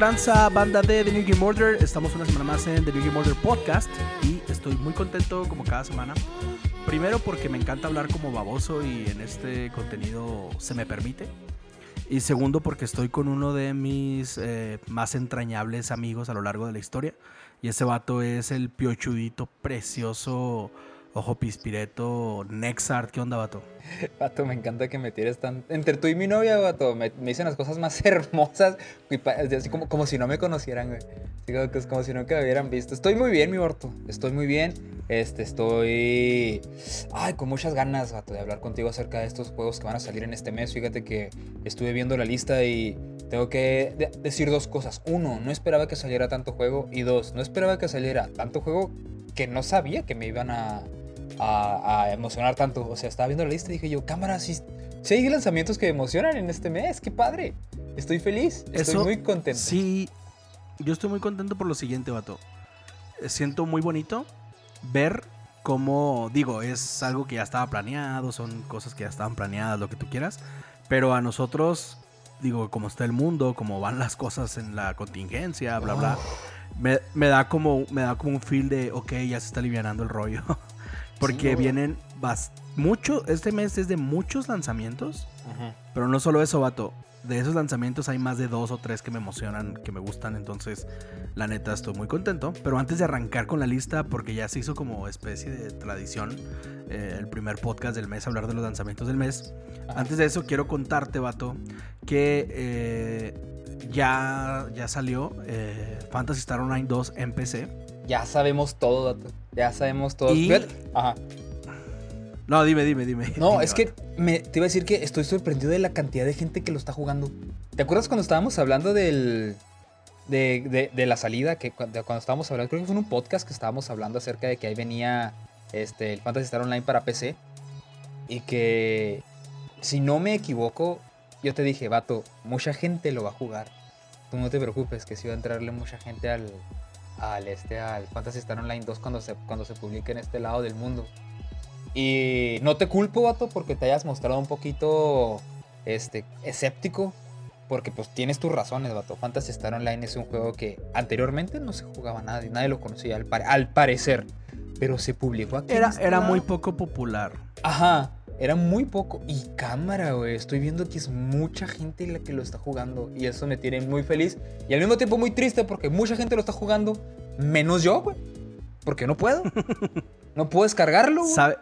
tranza banda de The New Game Order? Estamos una semana más en The New Game Order Podcast y estoy muy contento como cada semana. Primero porque me encanta hablar como baboso y en este contenido se me permite. Y segundo porque estoy con uno de mis eh, más entrañables amigos a lo largo de la historia. Y ese vato es el piochudito precioso Ojo Pispireto, Nexart, ¿qué onda, vato? Vato, me encanta que me tires tan... Entre tú y mi novia, vato, me, dicen las cosas más hermosas, así como, como si no me conocieran, güey. Así como, si no me hubieran visto. Estoy muy bien, mi vato, estoy muy bien. Este, estoy... Ay, con muchas ganas, vato, de hablar contigo acerca de estos juegos que van a salir en este mes. Fíjate que estuve viendo la lista y tengo que decir dos cosas. Uno, no esperaba que saliera tanto juego. Y dos, no esperaba que saliera tanto juego que no sabía que me iban a a, emocionar tanto. O sea, estaba viendo la lista y dije yo, cámara, si, si hay lanzamientos que me emocionan en este mes, qué padre. Estoy feliz, estoy muy contento. Sí, yo estoy muy contento por lo siguiente, vato. Eh, siento muy bonito ver cómo, digo, es algo que ya estaba planeado, son cosas que ya estaban planeadas, lo que tú quieras. Pero a nosotros, digo, como está el mundo, cómo van las cosas en la contingencia, bla, bla. Me, me, da como, me da como un feel de, ok, ya se está alivianando el rollo. Porque vienen mucho, este mes es de muchos lanzamientos. Pero no solo eso, vato. De esos lanzamientos hay más de dos o tres que me emocionan, que me gustan. Entonces, la neta, estoy muy contento. Pero antes de arrancar con la lista, porque ya se hizo como especie de tradición eh, el primer podcast del mes, hablar de los lanzamientos del mes. Antes de eso, quiero contarte, vato, que eh, ya, ya salió eh, Fantasy Star Online 2 en PC ya sabemos todo, Ya sabemos todo. Ajá. No, dime, dime, dime. No, es que me, te iba a decir que estoy sorprendido de la cantidad de gente que lo está jugando. ¿Te acuerdas cuando estábamos hablando del. De, la salida? Que cuando, estábamos hablando, creo que fue en un podcast que estábamos hablando acerca de que ahí venía este, el Fantasy Star Online para PC. Y que, si no me equivoco, yo te dije, vato, mucha gente lo va a jugar. Tú no te preocupes, que si va a entrarle mucha gente al, al, este, al Fantasy Star Online 2 cuando se, cuando se publique en este lado del mundo. Y no te culpo, vato, porque te hayas mostrado un poquito este, escéptico. Porque pues tienes tus razones, vato. Fantasy Star Online es un juego que anteriormente no se jugaba nadie, nadie lo conocía al, al parecer. Pero se publicó aquí. Era, este era muy poco popular. Ajá. Era muy poco. Y cámara, güey. Estoy viendo que es mucha gente la que lo está jugando. Y eso me tiene muy feliz. Y al mismo tiempo muy triste porque mucha gente lo está jugando. Menos yo, güey. Porque no puedo. no puedo descargarlo, güey. ¿Sabe?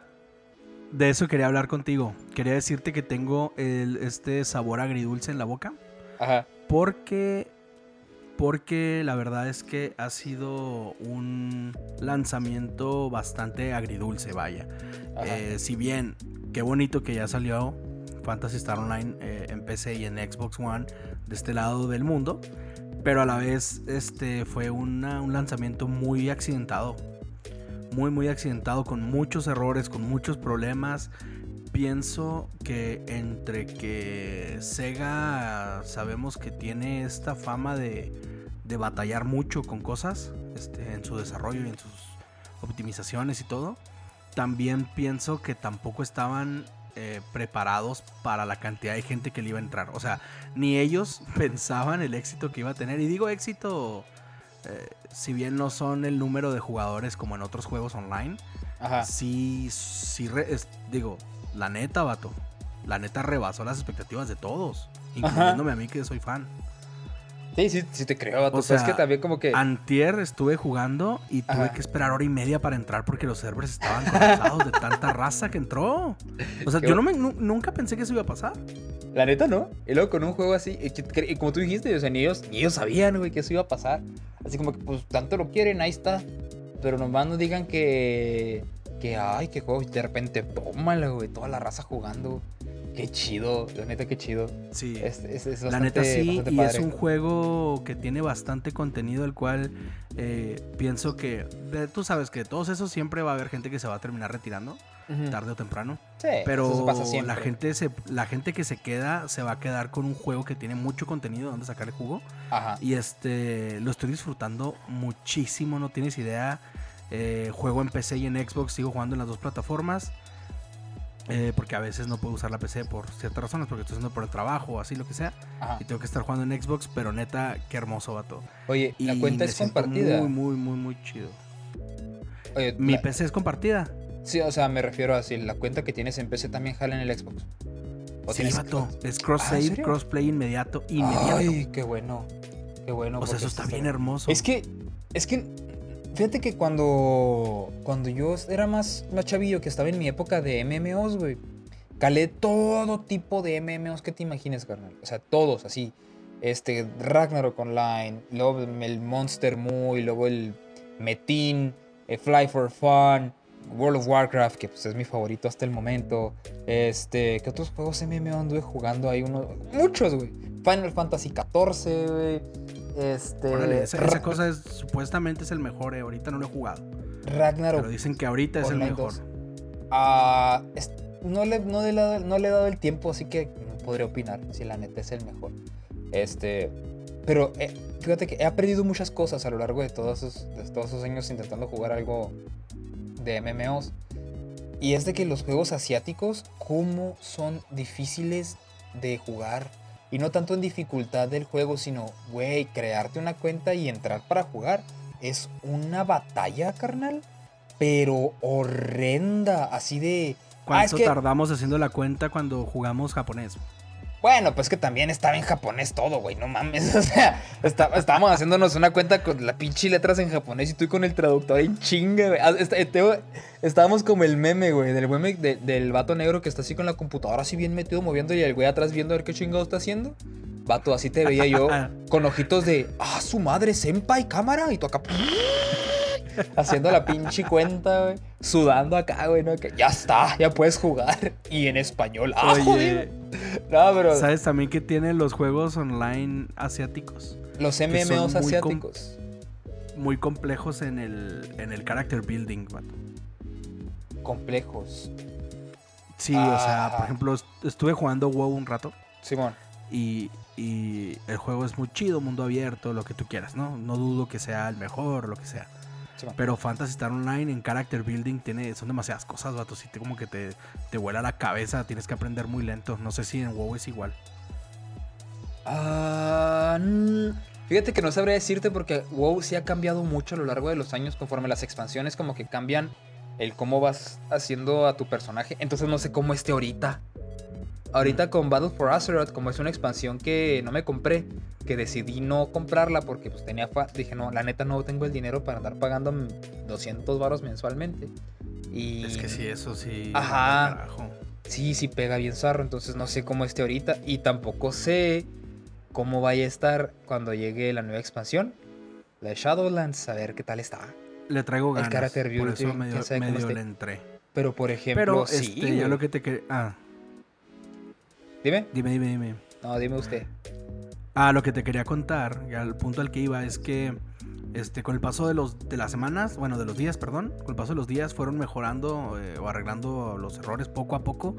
De eso quería hablar contigo. Quería decirte que tengo este sabor agridulce en la boca. Ajá. Porque porque la verdad es que ha sido un lanzamiento bastante agridulce, vaya. Eh, si bien, qué bonito que ya salió Fantasy Star Online eh, en PC y en Xbox One de este lado del mundo, pero a la vez este fue un lanzamiento muy accidentado. Muy, muy accidentado, con muchos errores, con muchos problemas pienso que entre que Sega sabemos que tiene esta fama de, de batallar mucho con cosas este, en su desarrollo y en sus optimizaciones y todo, también pienso que tampoco estaban eh, preparados para la cantidad de gente que le iba a entrar. O sea, ni ellos pensaban el éxito que iba a tener. Y digo éxito, eh, si bien no son el número de jugadores como en otros juegos online, Ajá. sí, sí, digo, la neta, vato. La neta rebasó las expectativas de todos, incluyéndome a mí que soy fan. Sí, sí, sí te creo, vato. O sea, es que también como que... Antier estuve jugando y tuve que esperar hora y media para entrar porque los servers estaban colapsados de tanta raza que entró. O sea, yo no me, nunca pensé que eso iba a pasar. La neta, ¿no? Y luego con un juego así, y, como tú dijiste, o sea, ni ellos, ni ellos sabían, güey, que eso iba a pasar. Así como que, pues, tanto lo quieren, ahí está. Pero nomás no digan que que, ay, qué juego, de repente, tómalo, güey, toda la raza jugando. Qué chido, la neta, qué chido. Sí. la neta sí, y es un juego que tiene bastante contenido, el cual eh, pienso que, tú sabes que de todos esos siempre va a haber gente que se va a terminar retirando. tarde o temprano. Sí, Pero eso pasa la gente se, la gente que se queda se va a quedar con un juego que tiene mucho contenido donde sacarle jugo. Ajá. Y este lo estoy disfrutando muchísimo, no tienes idea. Eh, juego en PC y en Xbox, sigo jugando en las dos plataformas. eh, porque a veces no puedo usar la PC por ciertas razones, porque estoy haciendo por el trabajo o así, lo que sea. Ajá. Y tengo que estar jugando en Xbox, pero neta, qué hermoso va todo. Oye, Y la cuenta es compartida. Muy, muy, muy, muy chido. Oye, Mi la- PC es compartida. Sí, o sea, me refiero a si la cuenta que tienes en PC también jala en el Xbox. ¿O Sí, vato. Es Ah, cross ¿en save, serio? cross play inmediato, inmediato. Ay, qué bueno. Qué bueno. o sea, eso está bien hermoso. Es que, es que, fíjate que cuando, cuando yo era más, más chavillo, que estaba en mi época de MMOs, güey, calé todo tipo de MMOs que te imagines, carnal. O sea, todos, así. Este, Ragnarok Online, luego el Monster Muy, luego el Metin, eh, Fly for Fun, World of Warcraft, que pues es mi favorito hasta el momento. Este, ¿qué otros juegos MMO anduve jugando? Hay uno, muchos, güey. Final Fantasy XIV, güey. Este, Órale, esa, esa cosa es, supuestamente es el mejor, eh, ahorita no lo he jugado. Ragnarok Pero dicen que ahorita es el mejor. 2. Es- no, le, no, le he dado, no le he dado el tiempo, así que no podré opinar si la neta es el mejor. Este, pero eh, fíjate que he aprendido muchas cosas a lo largo de todos esos, de todos esos años intentando jugar algo de MMOs. Y es de que los juegos asiáticos, cómo son difíciles de jugar. Y no tanto en dificultad del juego, sino, güey, crearte una cuenta y entrar para jugar. Es una batalla, carnal. Pero horrenda, así de... Ah, es ¿Cuánto que- tardamos haciendo la cuenta cuando jugamos japonés? Bueno, pues que también estaba en japonés todo, güey, no mames. O sea, está- estábamos haciéndonos una cuenta con la pinche letras en japonés y tú con el traductor en chinga, güey. Ah, Teo- Estábamos como el meme, güey, del meme de- del vato negro que está así con la computadora así bien metido moviendo y el güey atrás viendo a ver qué chingado está haciendo. Vato, así te veía yo con ojitos de, ah, su madre, senpai, cámara. Y tú acá, haciendo la pinche cuenta, güey. Sudando acá, güey, ¿no? Que ya está, ya puedes jugar. Y en español, ah, Oye, joder. No, pero... ¿sabes también que tienen los juegos online asiáticos? Los MMOs asiáticos. Muy complejos en el, en el character building, vato. Complejos. Sí, o sea, Ah. por ejemplo, est- estuve jugando WoW un rato Simón. y, y el juego es muy chido, mundo abierto, lo que tú quieras, ¿no? No dudo que sea el mejor, lo que sea. Pero Fantasy Star Online en character building tiene, son demasiadas cosas, vato. Si te como que te, te vuela la cabeza, tienes que aprender muy lento. No sé si en WoW es igual. Ah, fíjate que no sabría decirte porque WoW sí ha cambiado mucho a lo largo de los años conforme las expansiones como que cambian el cómo vas haciendo a tu personaje. Entonces no sé cómo esté ahorita. Ahorita con Battle for Azeroth, como es una expansión que no me compré, que decidí no comprarla porque pues tenía fa- dije, no, la neta no tengo el dinero para andar pagando mm, 200 varos mensualmente. Y Es que sí, eso sí. Ajá. Sí, sí pega bien zarro, entonces no sé cómo esté ahorita y tampoco sé cómo vaya a estar cuando llegue la nueva expansión, la de Shadowlands, a ver qué tal está. Le traigo ganas. character por building, eso medio, medio le entré. Pero por ejemplo, Pero sí, este, lo que te quería. Ah, Dime. dime, dime, dime. No, dime usted. Ah, lo que te quería contar, y al punto al que iba, es que este, con el paso de, los, de las semanas, bueno, de los días, perdón, con el paso de los días fueron mejorando eh, o arreglando los errores poco a poco,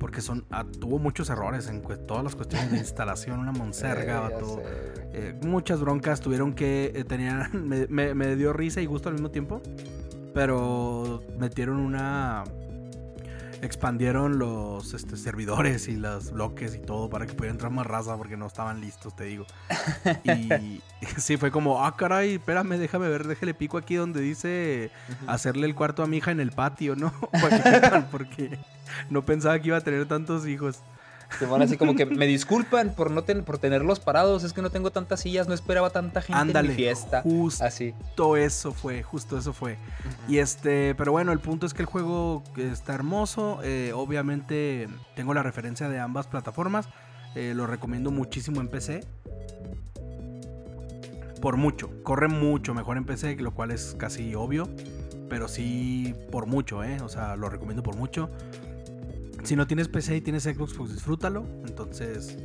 porque son, ah, tuvo muchos errores en todas las cuestiones de instalación, una monserga, Eh. Eh, muchas broncas tuvieron que eh, tenían me, me- me dio risa y gusto al mismo tiempo pero metieron una expandieron los este, servidores y los bloques y todo para que pudiera entrar más raza porque no estaban listos te digo. Y sí fue como ah caray espérame déjame ver déjale pico aquí donde dice hacerle el cuarto a mi hija en el patio no porque no pensaba que iba a tener tantos hijos Simón, así como que me disculpan por no ten- por tenerlos parados, es que no tengo tantas sillas, no esperaba tanta gente ándale en mi fiesta. justo Así. Eso fue, justo eso fue. Y este, pero bueno, el punto es que el juego está hermoso. eh, obviamente tengo la referencia de ambas plataformas. eh, lo recomiendo muchísimo en PC. Por mucho. Corre mucho mejor en PC, lo cual es casi obvio. Pero sí, por mucho, ¿eh? O sea, lo recomiendo por mucho. Si no tienes PC y tienes Xbox, pues disfrútalo. Entonces,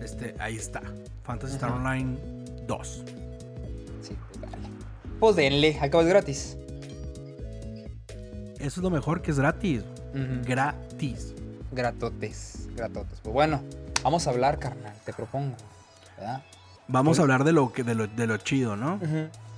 este, ahí está. Fantasy Star. Online 2. Sí, pues dale. Pues denle, acabas gratis. Eso es lo mejor que es gratis. Gratis. Gratotes, gratotes. Pues bueno, vamos a hablar, carnal, te propongo. ¿verdad? Vamos Pues- a hablar de lo, que, de, lo, de lo chido, ¿no?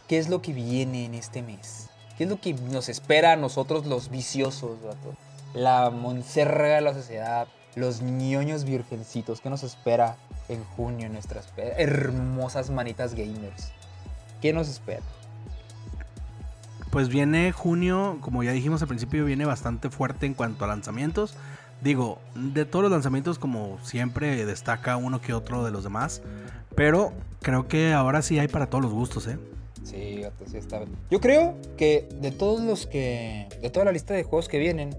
¿Qué es lo que viene en este mes? ¿Qué es lo que nos espera a nosotros los viciosos, vato? La monserga de la sociedad, los ñoños virgencitos. ¿Qué nos espera en junio en nuestras hermosas manitas gamers? ¿Qué nos espera? Pues viene junio, como ya dijimos al principio, viene bastante fuerte en cuanto a lanzamientos. Digo, de todos los lanzamientos, como siempre, destaca uno que otro de los demás. Pero creo que ahora sí hay para todos los gustos, ¿eh? Sí, sí está. Yo creo que de todos los que. De toda la lista de juegos que vienen,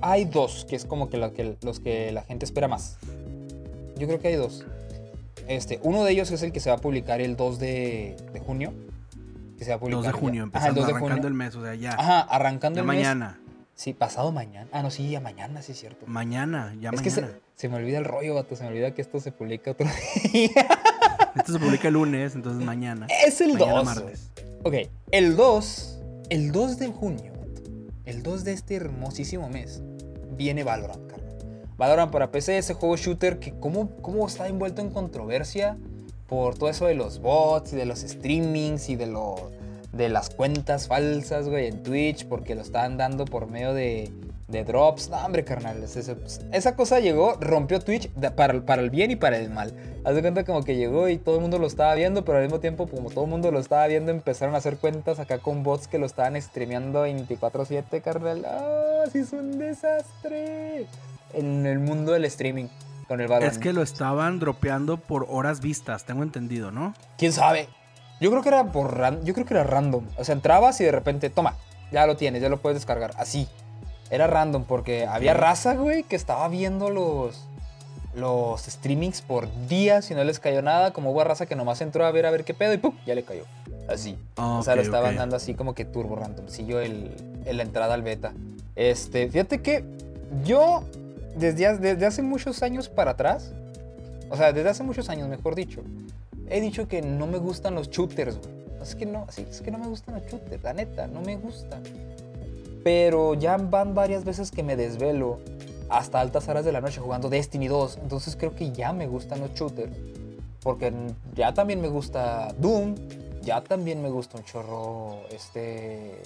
hay dos que es como que, la- que los que la gente espera más. Yo creo que hay dos. Este, uno de ellos es el que se va a publicar el 2 de, de junio. Que se va a 2 publicar. de ya. junio, Ajá, empezando, el 2 de arrancando junio. el mes, o sea, ya. Ajá, arrancando ya el mes. mañana. Sí, pasado mañana. Ah, no, sí, ya mañana, sí es cierto. Mañana, ya es que mañana. se, se me olvida el rollo, vato. Se me olvida que esto se publica otro día. Esto se publica el lunes, entonces mañana. es el Mañana 2. martes. Ok, el 2, el 2 de junio, el 2 de este hermosísimo mes, viene Valorant, carnal. Valorant para PC, ese juego shooter que cómo, cómo está envuelto en controversia por todo eso de los bots y de los streamings y de, de las cuentas falsas, güey, en Twitch, porque lo estaban dando por medio de, de drops. No, hombre, carnal, esa cosa llegó, rompió Twitch de- para, el- para el bien y para el mal. Haz de cuenta como que llegó y todo el mundo lo estaba viendo, pero al mismo tiempo, como todo el mundo lo estaba viendo, empezaron a hacer cuentas acá con bots que lo estaban streameando 24-7, carnal. ¡Ah! sí es un desastre! En el mundo del streaming con el. Es que lo estaban dropeando por horas vistas, tengo entendido, ¿no? ¿Quién sabe? Yo creo que era por yo creo que era random. O sea, entrabas y de repente, toma, ya lo tienes, ya lo puedes descargar. Así. Era random porque había raza, güey, que estaba viendo los los streamings por días y no les cayó nada. Como hubo raza que nomás entró a ver a ver qué pedo y ¡pum! ya le cayó. Así. o sea, lo estaban ok. dando así como que turbo random. yo el, el- la entrada al beta. Este, fíjate que yo, desde, desde hace muchos años para atrás, o sea, desde hace muchos años, mejor dicho, he dicho que no me gustan los shooters, güey. Es que no, sí, es que no me gustan los shooters, la neta, no me gustan. Pero ya van varias veces que me desvelo hasta altas horas de la noche jugando Destiny 2. Entonces creo que ya me gustan los shooters. Porque ya también me gusta Doom. Ya también me gusta un chorro este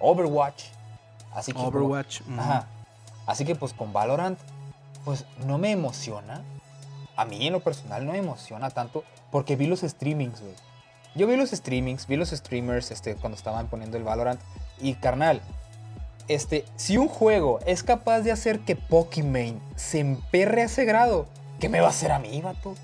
Overwatch. Así que como- Overwatch. Ajá. Así que pues con Valorant, pues no me emociona. A mí en lo personal no me emociona tanto porque vi los streamings, güey. Yo vi los streamings, vi los streamers este, cuando estaban poniendo el Valorant. Y carnal, este, si un juego es capaz de hacer que Pokimane se emperre a ese grado, ¿qué me va a hacer a mí, vato?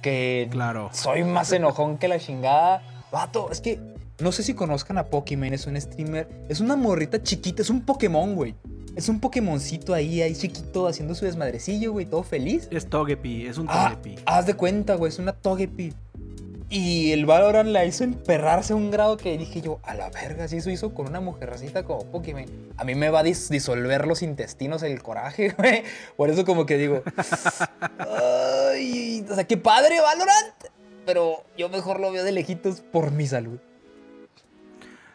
Que Claro. soy más enojón que la chingada. Vato, es que no sé si conozcan a Pokimane, es un streamer. Es una morrita chiquita, es un Pokémon, güey. Es un Pokémoncito ahí, ahí chiquito, haciendo su desmadrecillo, güey, todo feliz. Es Togepi, es un Ah, Togepi. haz de cuenta, güey, es una Togepi. Y el Valorant la hizo emperrarse a un grado que dije yo, a la verga, si eso hizo con una mujercita como Pokémon. A mí me va a dis- disolver los intestinos el coraje, güey. Por eso como que digo, o sea, qué padre Valorant. Pero yo mejor lo veo de lejitos por mi salud.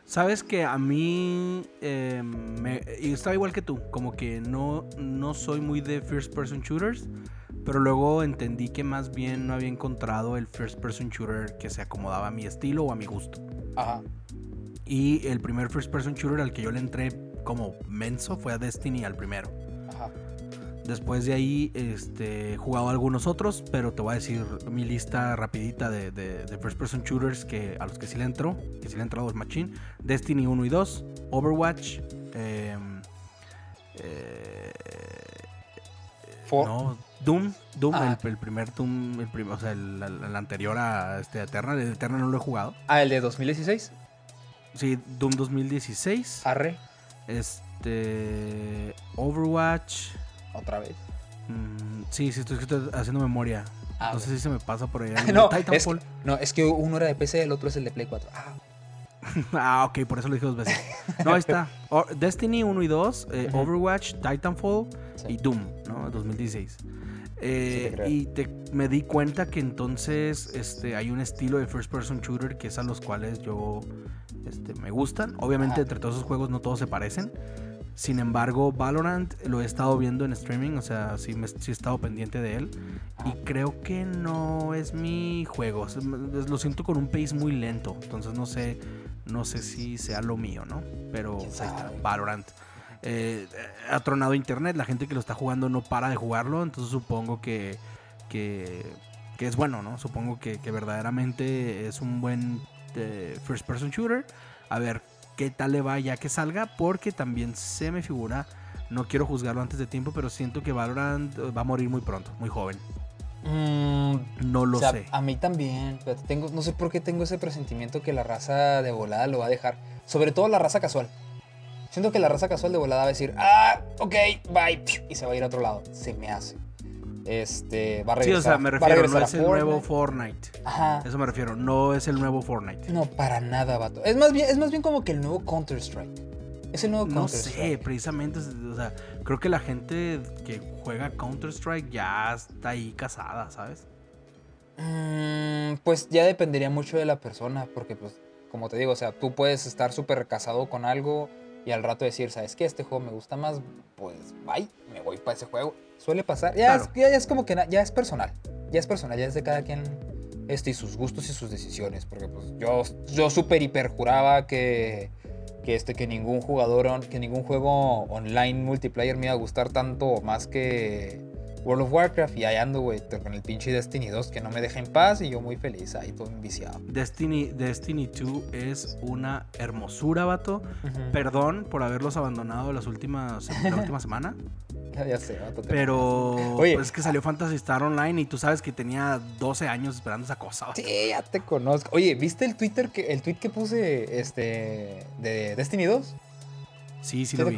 Sabes que a mí eh, me, estaba igual que tú, como que no, no soy muy de first person shooters, pero luego entendí que más bien no había encontrado el first person shooter que se acomodaba a mi estilo o a mi gusto. Ajá. Y el primer first person shooter al que yo le entré como menso fue a Destiny al primero. Ajá. Después de ahí este, he jugado algunos otros, pero te voy a decir mi lista rapidita de, de- de first person shooters que, a los que sí le entró, que sí le he entrado es Machine, Destiny 1 y 2, Overwatch, em, eh, For- no, Doom, Doom, Ah. el, el primer Doom, el prim- o sea, el, el- anterior a este Eternal, el Eternal no lo he jugado. Ah, el de 2016. Sí, Doom 2016, Arre. este, Overwatch, Otra vez. mm, sí, sí, estoy, estoy haciendo memoria. Ah, no sé si se me pasa por ahí. No, es, Titanfall. no, es que uno era de PC, el otro es el de Play 4. Ah, Ah, ok, por eso lo dije dos veces. No, ahí está. Destiny 1 y 2, eh. Overwatch, Titanfall Sí. y Doom, ¿no? 2016. Eh, Sí, te creo. y te- me di cuenta que entonces este, hay un estilo de first person shooter que es a los cuales yo este, me gustan. Obviamente Ajá. entre todos esos juegos no todos se parecen. Sin embargo, Valorant lo he estado viendo en streaming, o sea, sí, me, sí he estado pendiente de él. Y creo que no es mi juego. Lo siento con un pace muy lento. Entonces no sé, no sé si sea lo mío, ¿no? Pero Valorant. Eh, ha tronado internet, la gente que lo está jugando no para de jugarlo, entonces supongo que, que, es bueno, ¿no? Supongo que, verdaderamente es un buen eh, first person shooter. A ver qué tal le va ya que salga, porque también se me figura, no quiero juzgarlo antes de tiempo, pero siento que Valorant va a morir muy pronto, muy joven. Mm, no lo sé. A mí también, tengo, no sé por qué tengo ese presentimiento que la raza de volada lo va a dejar, sobre todo la raza casual. Siento que la raza casual de volada va a decir, ah, ok, bye, y se va a ir a otro lado. Se me hace. Este, va a regresar. Sí, o sea, me refiero, no es el nuevo Fortnite. Ajá. Eso me refiero, no es el nuevo Fortnite. No, para nada, vato. Es más bien, es más bien como que el nuevo Counter-Strike. Es el nuevo Counter-Strike. No sé, precisamente, o sea, creo que la gente que juega Counter-Strike ya está ahí casada, ¿sabes? Mm, pues ya dependería mucho de la persona, porque pues, como te digo, o sea, tú puedes estar súper casado con algo y al rato decir, ¿sabes qué? Este juego me gusta más, pues bye, me voy para ese juego. Suele pasar. Ya, es, ya, es como que ya es personal. Ya es personal, ya es de cada quien este, y sus gustos y sus decisiones. Porque pues yo, yo súper hiper juraba que, que, este, que ningún jugador, que ningún juego online multiplayer me iba a gustar tanto más que World of Warcraft y ahí ando, güey, con el pinche Destiny 2 que no me deja en paz y yo muy feliz ahí todo enviciado. Destiny, Destiny 2 es una hermosura, vato. Perdón por haberlos abandonado las últimas, la última semana. ya sé, vato. Pero Oye, pues es que salió Fantasy Star Online y tú sabes que tenía 12 años esperando esa cosa. Sí, ya te conozco. Oye, ¿viste el Twitter que el tweet que puse este de Destiny 2? Sí, sí ¿Te lo vi.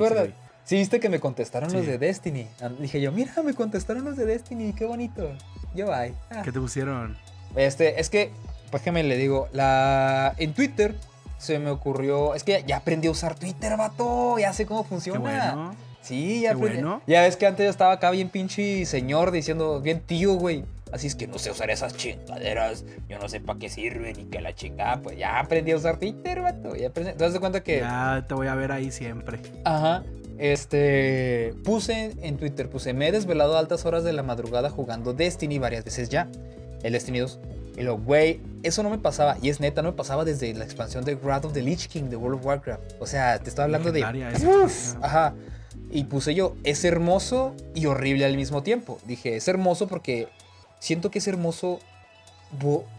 Sí, viste que me contestaron los de Destiny. Dije yo, mira, me contestaron los de Destiny, qué bonito. Yo, ay. Ah. ¿Qué te pusieron? Este, es que, pues que me le digo, la en Twitter se me ocurrió, es que ya aprendí a usar Twitter, vato, ya sé cómo funciona. Qué bueno. Sí, ya aprendí. Bueno. Ya ves que antes yo estaba acá bien pinche señor diciendo, bien tío, güey. Así es que no sé usar esas chingaderas. Yo no sé para qué sirven y que la chingada. Pues ya aprendí a usar Twitter, vato. Ya aprendí. ¿Te das cuenta que.? Ya te voy a ver ahí siempre. Ajá. Este, puse en Twitter, puse, me he desvelado a altas horas de la madrugada jugando Destiny varias veces ya. El Destiny 2. Y lo, güey, eso no me pasaba. Y es neta, no me pasaba desde la expansión de Wrath of the Lich King de World of Warcraft. O sea, te estaba hablando de... ajá. Y puse yo, es hermoso y horrible al mismo tiempo. Dije, es hermoso porque siento que es hermoso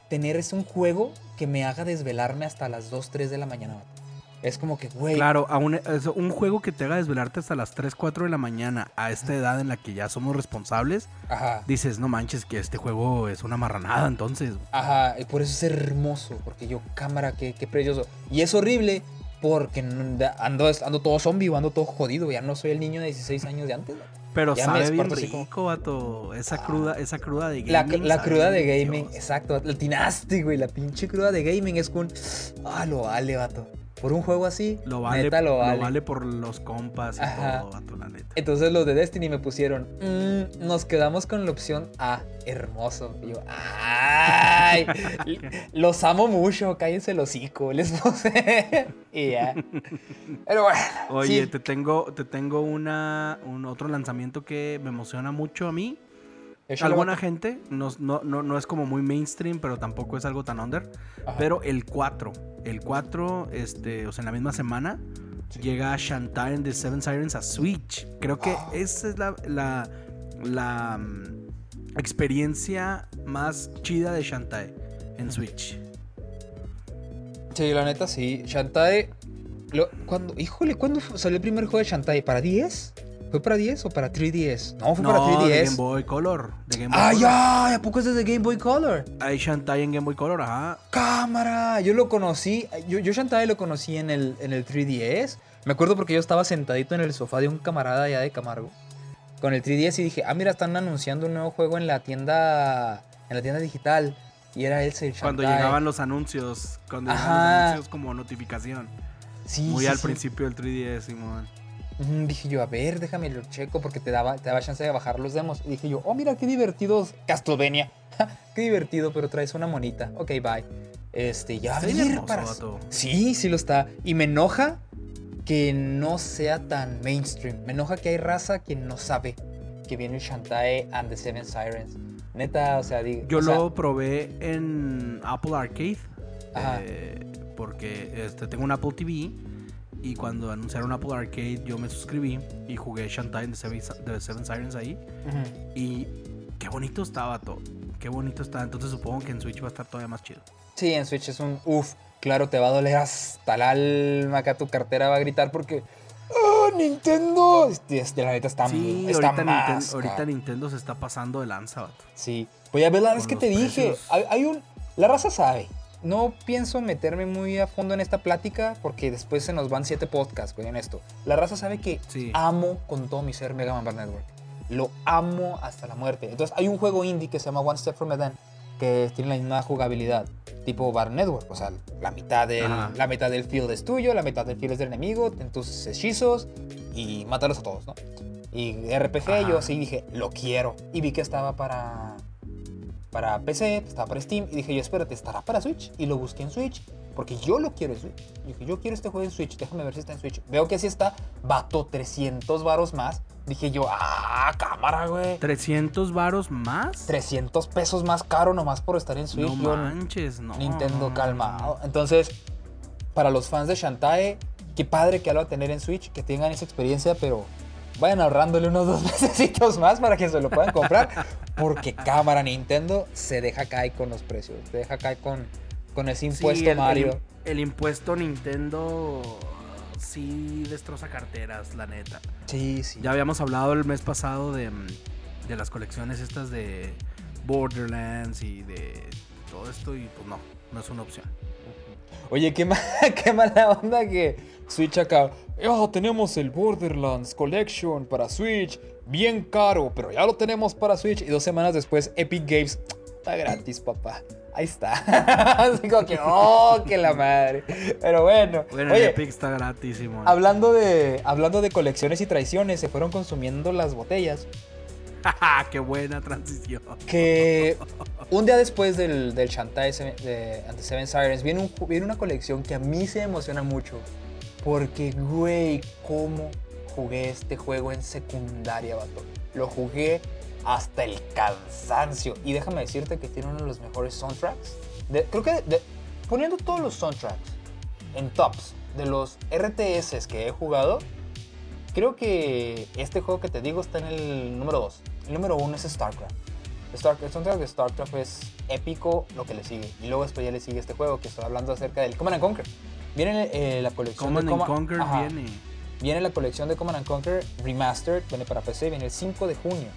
tener ese un juego que me haga desvelarme hasta las 2, 3 de la mañana. Es como que, güey. Claro, un, un juego que te haga desvelarte hasta las 3, 4 de la mañana a esta edad en la que ya somos responsables. Ajá. Dices, no manches, que este juego es una marranada entonces. Ajá, y por eso es hermoso, porque yo, cámara, qué, qué precioso. Y es horrible porque ando, ando todo zombie ando todo jodido. Ya no soy el niño de 16 años de antes. Pero sabe bien rico, vato. Esa ah. cruda, esa cruda de gaming. La, cruda de gaming, exacto. La tinaste, güey. La pinche cruda de gaming es con. Ah, lo vale, vato por un juego así, lo vale, neta lo vale. Lo vale por los compas y todo, a la neta. Entonces los de Destiny me pusieron, mm, nos quedamos con la opción A, hermoso. Y yo, ¡ay! los amo mucho, cállense el hocico, les puse. y ya. Pero bueno. Oye, te tengo, te tengo una, un otro lanzamiento que me emociona mucho a mí. Alguna gente, no, no, no, es como muy mainstream, pero tampoco es algo tan under. Pero el 4, el 4, este, o sea, en la misma semana, llega Shantae en The Seven Sirens a Switch. Creo que ah. esa es la, la, la mm, experiencia más chida de Shantae en Switch. Sí, la neta sí. Shantae, lo, cuando, híjole, ¿cuándo salió el primer juego de Shantae? ¿Para 10? ¿Fue para 10 o para 3DS? No, fue para 3DS. De Game Boy Color. De Game Boy ah, ya, ¿a poco es de Game Boy Color? Hay Shantae en Game Boy Color, ajá. Cámara, yo lo conocí, yo, yo Shantae lo conocí en el, en el 3DS. Me acuerdo porque yo estaba sentadito en el sofá de un camarada allá de Camargo con el 3DS y dije, ah, mira, están anunciando un nuevo juego en la tienda, en la tienda digital. Y era el Shantae. Cuando llegaban los anuncios, cuando llegaban los anuncios como notificación. Sí, Muy al principio del 3DS, Simón dije yo, a ver, déjame lo checo porque te daba, te daba chance de bajar los demos. Y dije yo, oh, mira qué divertidos. Castlevania. qué divertido, pero traes una monita. Ok, bye. Este, ya ver, para. Sí, sí lo está. Y me enoja que no sea tan mainstream. Me enoja que hay raza que no sabe que viene el Shantae and the Seven Sirens. Neta, o sea, digo. Yo lo probé en Apple Arcade. Eh, porque este, tengo un Apple TV. Y cuando anunciaron Apple Arcade, yo me suscribí y jugué Shantae and the Seven, Sirens ahí. Y qué bonito estaba todo. Qué bonito estaba. Entonces supongo que en Switch va a estar todavía más chido. Sí, en Switch es un uff. Claro, te va a doler hasta el alma. Acá tu cartera va a gritar porque. ¡Oh, Nintendo! Este, este, la neta está, sí, está ahorita, Nintendo, ahorita Nintendo se está pasando de lanza, vato. Sí. Voy a ver, es que te dije. Hay, un. La raza sabe. No pienso meterme muy a fondo en esta plática porque después se nos van siete podcasts, güey, en esto. La raza sabe que amo con todo mi ser Mega Man Bar Network. Lo amo hasta la muerte. Entonces, hay un juego indie que se llama One Step from Eden que tiene la misma jugabilidad, tipo Bar Network. O sea, la mitad, del, la mitad del field es tuyo, la mitad del field es del enemigo, tus hechizos y mátalos a todos, ¿no? Y RPG, yo sí dije, lo quiero. Y vi que estaba para, para PC, estaba para Steam. Y dije, yo espérate, ¿estará para Switch? Y lo busqué en Switch. Porque yo lo quiero en Switch. Y dije, yo quiero este juego en Switch. Déjame ver si está en Switch. Veo que sí está. Bato 300 varos más. Dije yo, ah, cámara, güey. ¿300 varos más? 300 pesos más caro nomás por estar en Switch. No manches, no. Nintendo calmado. Entonces, para los fans de Shantae, qué padre que lo va a tener en Switch, que tengan esa experiencia, pero vayan ahorrándole unos dos meses más para que se lo puedan comprar. Porque cámara Nintendo se deja caer con los precios. Se deja caer con, con ese impuesto Mario. el impuesto Nintendo sí destroza carteras, la neta. Sí, sí. Ya habíamos hablado el mes pasado de, de las colecciones estas de Borderlands y de todo esto y pues no, no es una opción. Oye, qué, qué mala onda que Switch acá. Oh, tenemos el Borderlands Collection para Switch. Bien caro, pero ya lo tenemos para Switch. Y dos semanas después, Epic Games. Está gratis, papá. Ahí está. Así como que, oh, que la madre. Pero bueno. Bueno, oye, Epic está gratísimo. Hablando de, hablando de colecciones y traiciones, se fueron consumiendo las botellas. ¡Qué buena transición! Que un día después del, del Shantae de Ante Seven Sirens viene, un, viene una colección que a mí se emociona mucho. Porque, güey, ¿cómo jugué este juego en secundaria, vato? Lo jugué hasta el cansancio. Y déjame decirte que tiene uno de los mejores soundtracks. creo que poniendo todos los soundtracks en tops de los RTS que he jugado, creo que este juego que te digo está en el número 2. El número 1 es StarCraft. StarCraft. El soundtrack de StarCraft es épico lo que le sigue. Y luego después ya le sigue este juego que estoy hablando acerca del Command Conquer. Viene eh, la colección de Command Conquer. viene. Viene la colección de Command Conquer Remastered, viene para PC, viene el 5 de junio.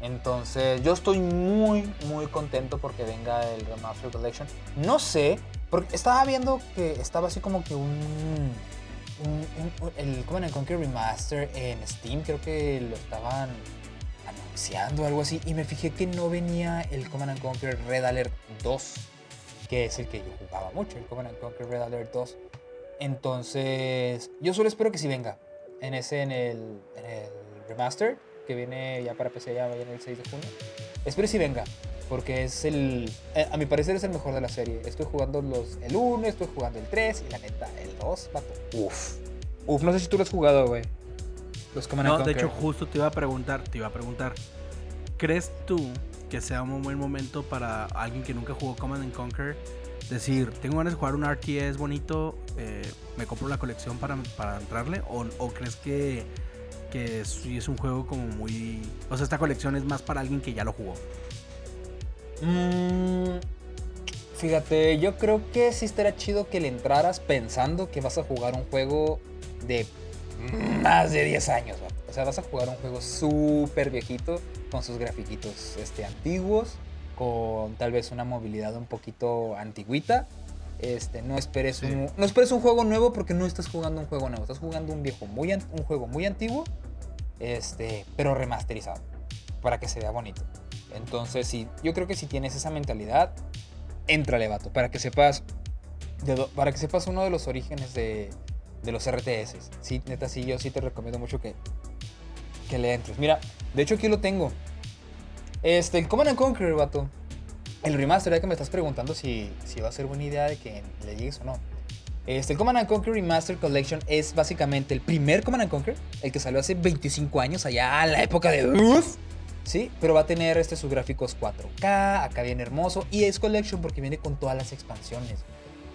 Entonces, yo estoy muy, muy contento porque venga el Remastered Collection. No sé, porque estaba viendo que estaba así como que un. el Command Conquer Remaster en Steam, creo que lo estaban anunciando algo así. Y me fijé que no venía el Command Conquer Red Alert 2, que es el que yo jugaba mucho, el Command Conquer Red Alert 2. Entonces, yo solo espero que sí venga en ese, en el, en el Remaster que viene ya para PC, ya viene el 6 de junio. Espero si venga, porque es el, eh, a mi parecer es el mejor de la serie. Estoy jugando los, el 1, estoy jugando el 3 y la neta, el 2, pato. Uf. Uf, no sé si tú lo has jugado, güey. Los Command No, de hecho, justo te iba a preguntar, te iba a preguntar. ¿Crees tú que sea un buen momento para alguien que nunca jugó Command Conquer? Decir, tengo ganas de jugar un RTS bonito, eh, me compro la colección para, para entrarle, o, crees que que sí es un juego como muy... O sea, esta colección es más para alguien que ya lo jugó. Mm, fíjate, yo creo que sí estaría chido que le entraras pensando que vas a jugar un juego de más de 10 años. O sea, vas a jugar un juego súper viejito con sus grafiquitos este, antiguos, con tal vez una movilidad un poquito antiguita. Este, no esperes, un, no esperes un juego nuevo porque no estás jugando un juego nuevo. Estás jugando un viejo, muy, un juego muy antiguo, este, pero remasterizado para que se vea bonito. Entonces, sí, yo creo que si tienes esa mentalidad, entrale, vato, para que sepas, para que sepas uno de los orígenes de, de los RTS. Sí, neta, sí, yo sí te recomiendo mucho que, que le entres. Mira, de hecho aquí lo tengo. Este, el Command Conquer, vato. El remaster, ya que me estás preguntando si, si va a ser buena idea de que le llegues o no. Este, el Command Conquer Remaster Collection es básicamente el primer Command Conquer, el que salió hace 25 años, allá en la época de... Uf, ¿sí? Pero va a tener este, sus gráficos 4K, acá viene hermoso, y es Collection porque viene con todas las expansiones.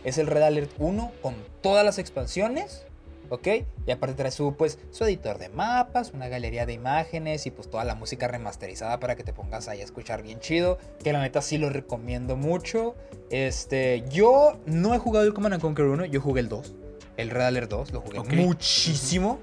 Es el Red Alert 1 con todas las expansiones, ¿ok? Y aparte trae su, pues, su editor de mapas, una galería de imágenes y pues toda la música remasterizada para que te pongas ahí a escuchar bien chido. Que la neta sí lo recomiendo mucho. Este, yo no he jugado el Command Conquer 1, yo jugué el 2. El Red Alert 2, lo jugué muchísimo.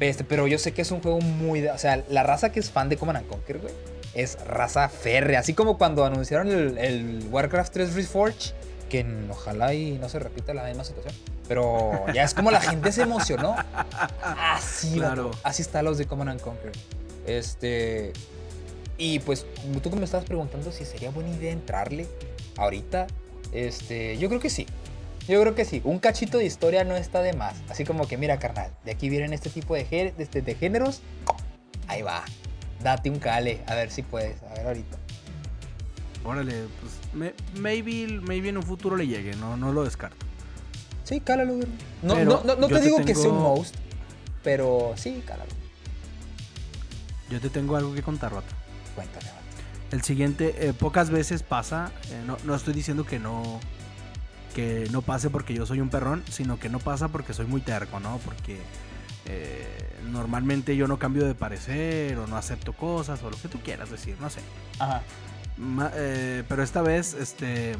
Este, pero yo sé que es un juego muy... o sea, la raza que es fan de Command Conquer, güey, es raza férrea. Así como cuando anunciaron el, el Warcraft 3 Reforged, que ojalá y no se repita la misma situación. Pero ya es como la gente se emocionó. Así, Claro. así están los de Command and Conquer. Este. Y pues tú que me estabas preguntando si sería buena idea entrarle ahorita. Este, yo creo que sí. Yo creo que sí. Un cachito de historia no está de más. Así como que, mira, carnal, de aquí vienen este tipo de, este- de géneros. Ahí va. Date un cale. A ver si puedes. A ver ahorita. Órale, pues me- maybe, maybe en un futuro le llegue, no, no lo descarto. Sí, cálalo, güey. No, no, no, no te te digo que sea un most. Pero sí, cálalo. Yo te tengo algo que contar, vato. Cuéntame, vato. El siguiente, eh, pocas veces pasa, eh, no, no estoy diciendo que no, que no pase porque yo soy un perrón, sino que no pasa porque soy muy terco, ¿no? Porque eh, normalmente yo no cambio de parecer o no acepto cosas o lo que tú quieras decir, no sé. Ajá. Ma- eh, pero esta vez, este,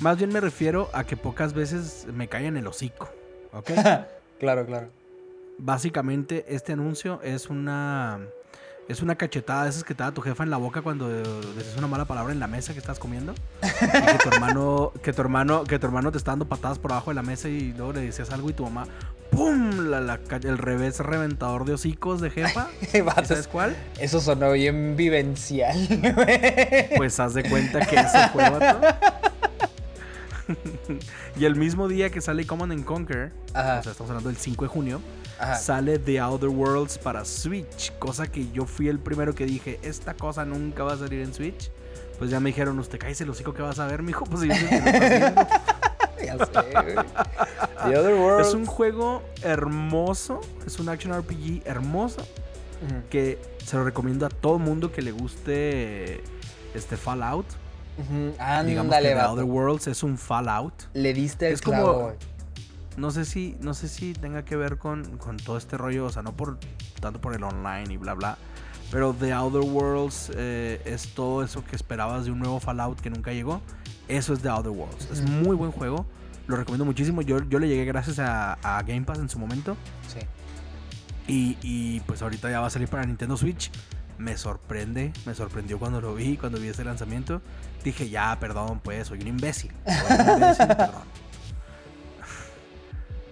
más bien me refiero a que pocas veces me cae en el hocico, ¿ok? Claro, claro. Básicamente este anuncio es una es una cachetada de esas que te da tu jefa en la boca cuando dices una mala palabra en la mesa que estás comiendo y que tu hermano que tu hermano que tu hermano te está dando patadas por abajo de la mesa y luego le decías algo y tu mamá pum la- la ca- el revés reventador de hocicos de jefa ¿sabes cuál? Eso sonó bien vivencial. Pues haz de cuenta que ese fue vato. y el mismo día que sale Command and Conquer, Ajá. o sea, estamos hablando del 5 de junio, Ajá. sale The Outer Worlds para Switch, cosa que yo fui el primero que dije, esta cosa nunca va a salir en Switch. Pues ya me dijeron, usted cállese el hocico que vas a ver, mijo. Pues yo. Ya sé, güey. The Other es un juego hermoso, es un action RPG hermoso que se lo recomiendo a todo mundo que le guste este Fallout. Ujú. Digamos Ándale, que The. Outer Worlds es un Fallout. Le diste el Es como- clavo. No sé si, no sé si tenga que ver con, con todo este rollo, o sea, no por tanto por el online y bla bla. Pero The Outer Worlds eh, es todo eso que esperabas de un nuevo Fallout que nunca llegó. Eso es The Outer Worlds. Es Ujú. muy buen juego. Lo recomiendo muchísimo. Yo, yo le llegué gracias a, a Game Pass en su momento. Sí. Y, y, pues ahorita ya va a salir para Nintendo Switch. Me sorprende, me sorprendió cuando lo vi, cuando vi ese lanzamiento. Dije, ya, perdón, pues, soy un imbécil. Soy un imbécil, perdón.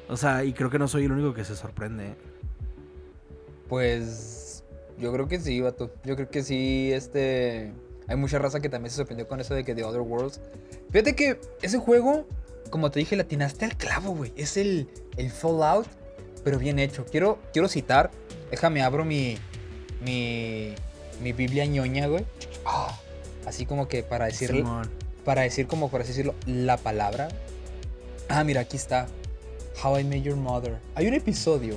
O sea, y creo que no soy el único que se sorprende. ¿eh? Pues yo creo que sí, vato. Yo creo que sí, este... Hay mucha raza que también se sorprendió con eso de que The Other Worlds. Fíjate que ese juego, como te dije, latinaste al clavo, güey. Es el, el Fallout, pero bien hecho. Quiero, quiero citar, déjame abro mi, mi, mi Biblia ñoña, güey. Ah, así como que para decirle, Simón. para decir como por así decirlo, la palabra. Ah, mira, aquí está. How I Met Your Mother. Hay un episodio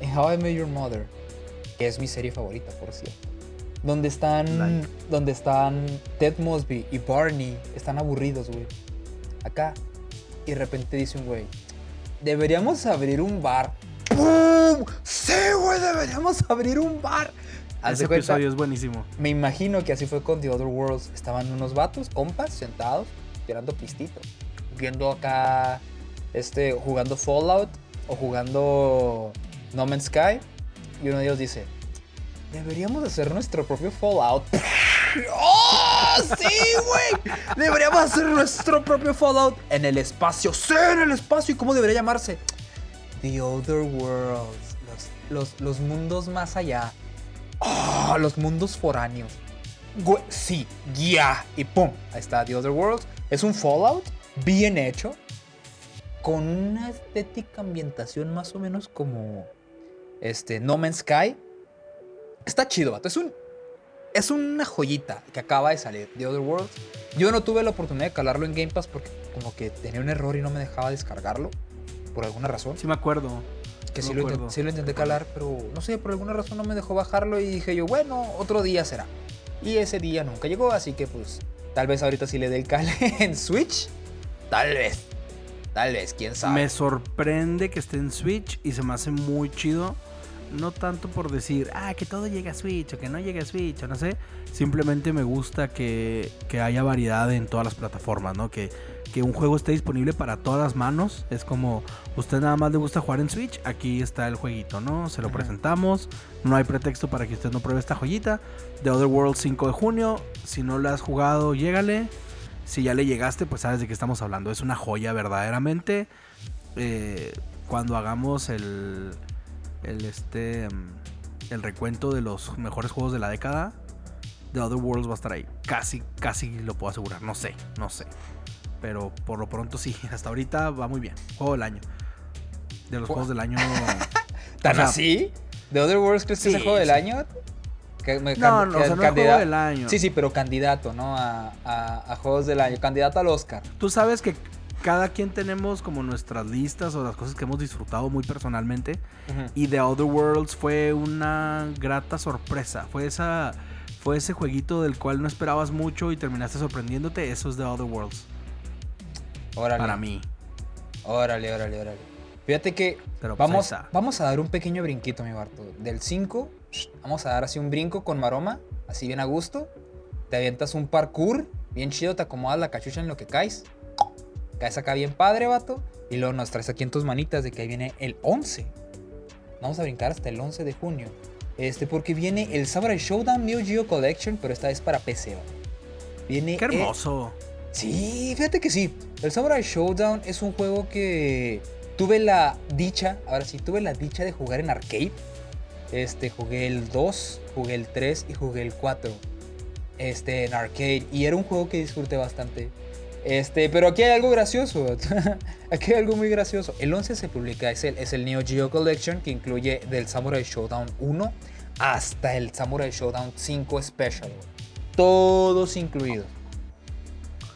en How I Met Your Mother, que es mi serie favorita, por cierto. Donde están, Like. donde están Ted Mosby y Barney, están aburridos, güey. Acá. Y de repente dice un güey, deberíamos abrir un bar. ¡Pum! Sí, güey, deberíamos abrir un bar. Haz Ese cuenta- episodio es buenísimo. me imagino que así fue con The Other Worlds. Estaban unos vatos, compas, sentados, tirando pistito. Viendo acá, este, jugando Fallout o jugando No Man's Sky. Y uno de ellos dice, deberíamos hacer nuestro propio Fallout. ¡Oh, sí, güey! Deberíamos hacer nuestro propio Fallout en el espacio. Sí, en el espacio. ¿Y cómo debería llamarse? The Other Worlds. Los, los, los mundos más allá. ¡Oh! Los mundos foráneos. Sí, ya. Y pum, ahí está The Other Worlds. Es un Fallout bien hecho. Con una estética ambientación más o menos como este No Man's Sky. Está chido, vato. Es un es una joyita que acaba de salir, The Other Worlds. Yo no tuve la oportunidad de calarlo en Game Pass porque como que tenía un error y no me dejaba descargarlo. Por alguna razón. Sí me acuerdo. Que sí, lo sí, lo intenté calar, pero no sé, por alguna razón no me dejó bajarlo y dije yo, bueno, otro día será. Y ese día nunca llegó, así que pues tal vez ahorita sí le dé el cale en Switch. Tal vez. Tal vez, quién sabe. Me sorprende que esté en Switch y se me hace muy chido no tanto por decir, ah, que todo llegue a Switch o que no llegue a Switch o no sé. Simplemente me gusta que, haya variedad en todas las plataformas, ¿no? Que, que, un juego esté disponible para todas las manos. Es como, usted nada más le gusta jugar en Switch, aquí está el jueguito, ¿no? Se lo presentamos. No hay pretexto para que usted no pruebe esta joyita. The Other World 5 de junio. Si no lo has jugado, llégale. Si ya le llegaste, pues sabes de qué estamos hablando. Es una joya verdaderamente. Eh, cuando hagamos el el este el recuento de los mejores juegos de la década, The Other Worlds va a estar ahí. Casi, casi lo puedo asegurar. No sé, no sé. Pero por lo pronto sí, hasta ahorita va muy bien. Juego del año. De los juegos del año. ¿Tan así? ¿The Other Worlds crees que es el juego del año? no, no, o sea, no es juego del año. Sí, sí, pero candidato, ¿no? A, a, juegos del año. Candidato al Oscar. Tú sabes que cada quien tenemos como nuestras listas o las cosas que hemos disfrutado muy personalmente. Y The Other Worlds fue una grata sorpresa. Fue esa. Fue ese jueguito del cual no esperabas mucho y terminaste sorprendiéndote. Eso es The Other Worlds. Órale. Para mí. Órale, órale, órale. Fíjate que pues, vamos, vamos a dar un pequeño brinquito, mi Barto. Del 5, vamos a dar así un brinco con maroma, así bien a gusto. Te avientas un parkour, bien chido, te acomodas la cachucha en lo que caes caes acá bien padre, vato. Y luego nos traes aquí en tus manitas de que ahí viene el 11. Vamos a brincar hasta el 11 de junio. Este, porque viene el Samurai Showdown Neo Geo Collection, pero esta vez para PC. Viene. ¡Qué hermoso! Sí, fíjate que sí. El Samurai Showdown es un juego que tuve la dicha, ahora sí, tuve la dicha de jugar en arcade. Este, jugué el 2, jugué el 3 y jugué el 4. Este, en arcade. Y era un juego que disfruté bastante. Este, pero aquí hay algo gracioso. aquí hay algo muy gracioso. El 11 se publica, es el, es el Neo Geo Collection que incluye del Samurai Showdown 1 hasta el Samurai Showdown 5 Special. Todos incluidos.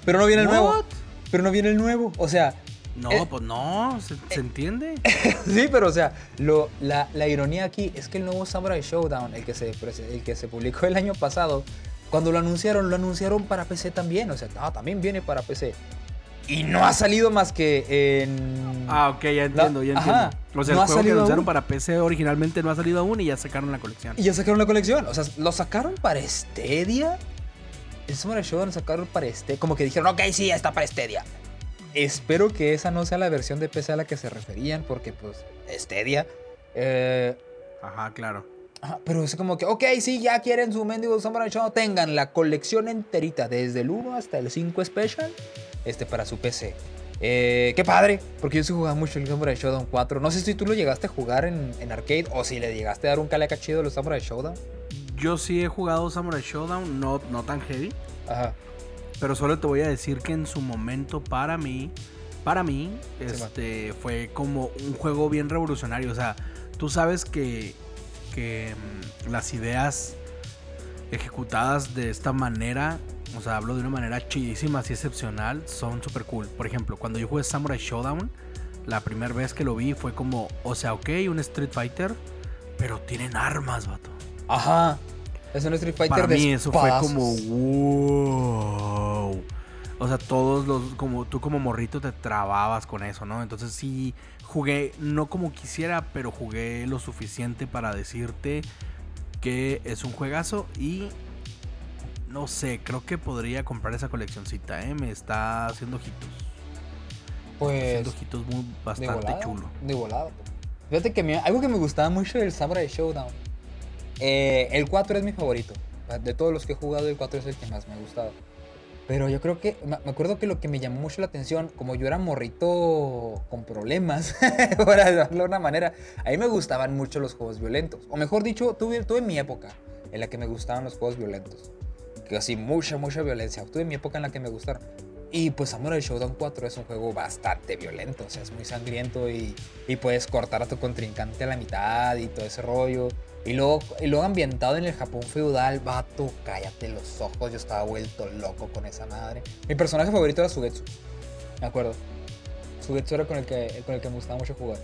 Pero no viene el nuevo. Pero no viene el nuevo. O sea. No, eh, pues no, se, eh, entiende. sí, pero o sea, lo, la, la, ironía aquí es que el nuevo Samurai Showdown, el que, se, el que se publicó el año pasado, cuando lo anunciaron, lo anunciaron para PC también. O sea, también viene para PC. Y no ha salido más que en. Ah, ok, ya entiendo, ya entiendo. O sea, el juego que anunciaron para PC originalmente no ha salido aún y ya sacaron la colección. Y ya sacaron la colección. O sea, lo sacaron para Stadia. El Summer Show lo sacaron para Stadia. Como que dijeron, ok, sí, ya está para Stadia. Espero que esa no sea la versión de PC a la que se referían, porque, pues, Stadia. Eh, Ajá, claro pero es como que, ok, sí, ya quieren su mendigo Samurai Shodown, tengan la colección enterita, desde el 1 hasta el 5 Special, este para su PC. Eh, qué padre, porque yo sí jugaba mucho el Samurai Shodown 4. No sé si tú lo llegaste a jugar en, arcade o si le llegaste a dar un caleca chido a los Samurai Shodown. Yo sí he jugado Samurai Shodown, no, no tan heavy. Ajá. Pero solo te voy a decir que en su momento para mí, para mí, este fue como un juego bien revolucionario. O sea, tú sabes que que mm, las ideas ejecutadas de esta manera, o sea, hablo de una manera chidísima, así excepcional, son súper cool. Por ejemplo, cuando yo jugué Samurai Showdown, la primera vez que lo vi fue como, o sea, ok, un Street Fighter, pero tienen armas, vato. Ajá. Es un Street Fighter Para mí eso fue como, wow. O sea, todos los, como tú como morrito te trababas con eso, ¿no? Entonces sí, jugué, no como quisiera, pero jugué lo suficiente para decirte que es un juegazo y no sé, creo que podría comprar esa coleccioncita, ¿eh? Me está haciendo ojitos. Pues. Haciendo ojitos muy, bastante chulo. De volado. Fíjate que algo que me gustaba mucho del Samurai Showdown. Eh, el 4 es mi favorito. De todos los que he jugado, el 4 es el que más me ha gustado. Pero yo creo que, me acuerdo que lo que me llamó mucho la atención, como yo era morrito con problemas, para darle una manera, a mí me gustaban mucho los juegos violentos. O mejor dicho, tuve, tuve mi época en la que me gustaban los juegos violentos. Que así, mucha, mucha violencia. Tuve mi época en la que me gustaron. Y pues Samurai Showdown 4 es un juego bastante violento, o sea, es muy sangriento y, y puedes cortar a tu contrincante a la mitad y todo ese rollo. Y luego, y luego ambientado en el Japón feudal, vato, cállate los ojos. Yo estaba vuelto loco con esa madre. Mi personaje favorito era Sugetsu. Me acuerdo. Sugetsu era con el que, con el que me gustaba mucho jugar.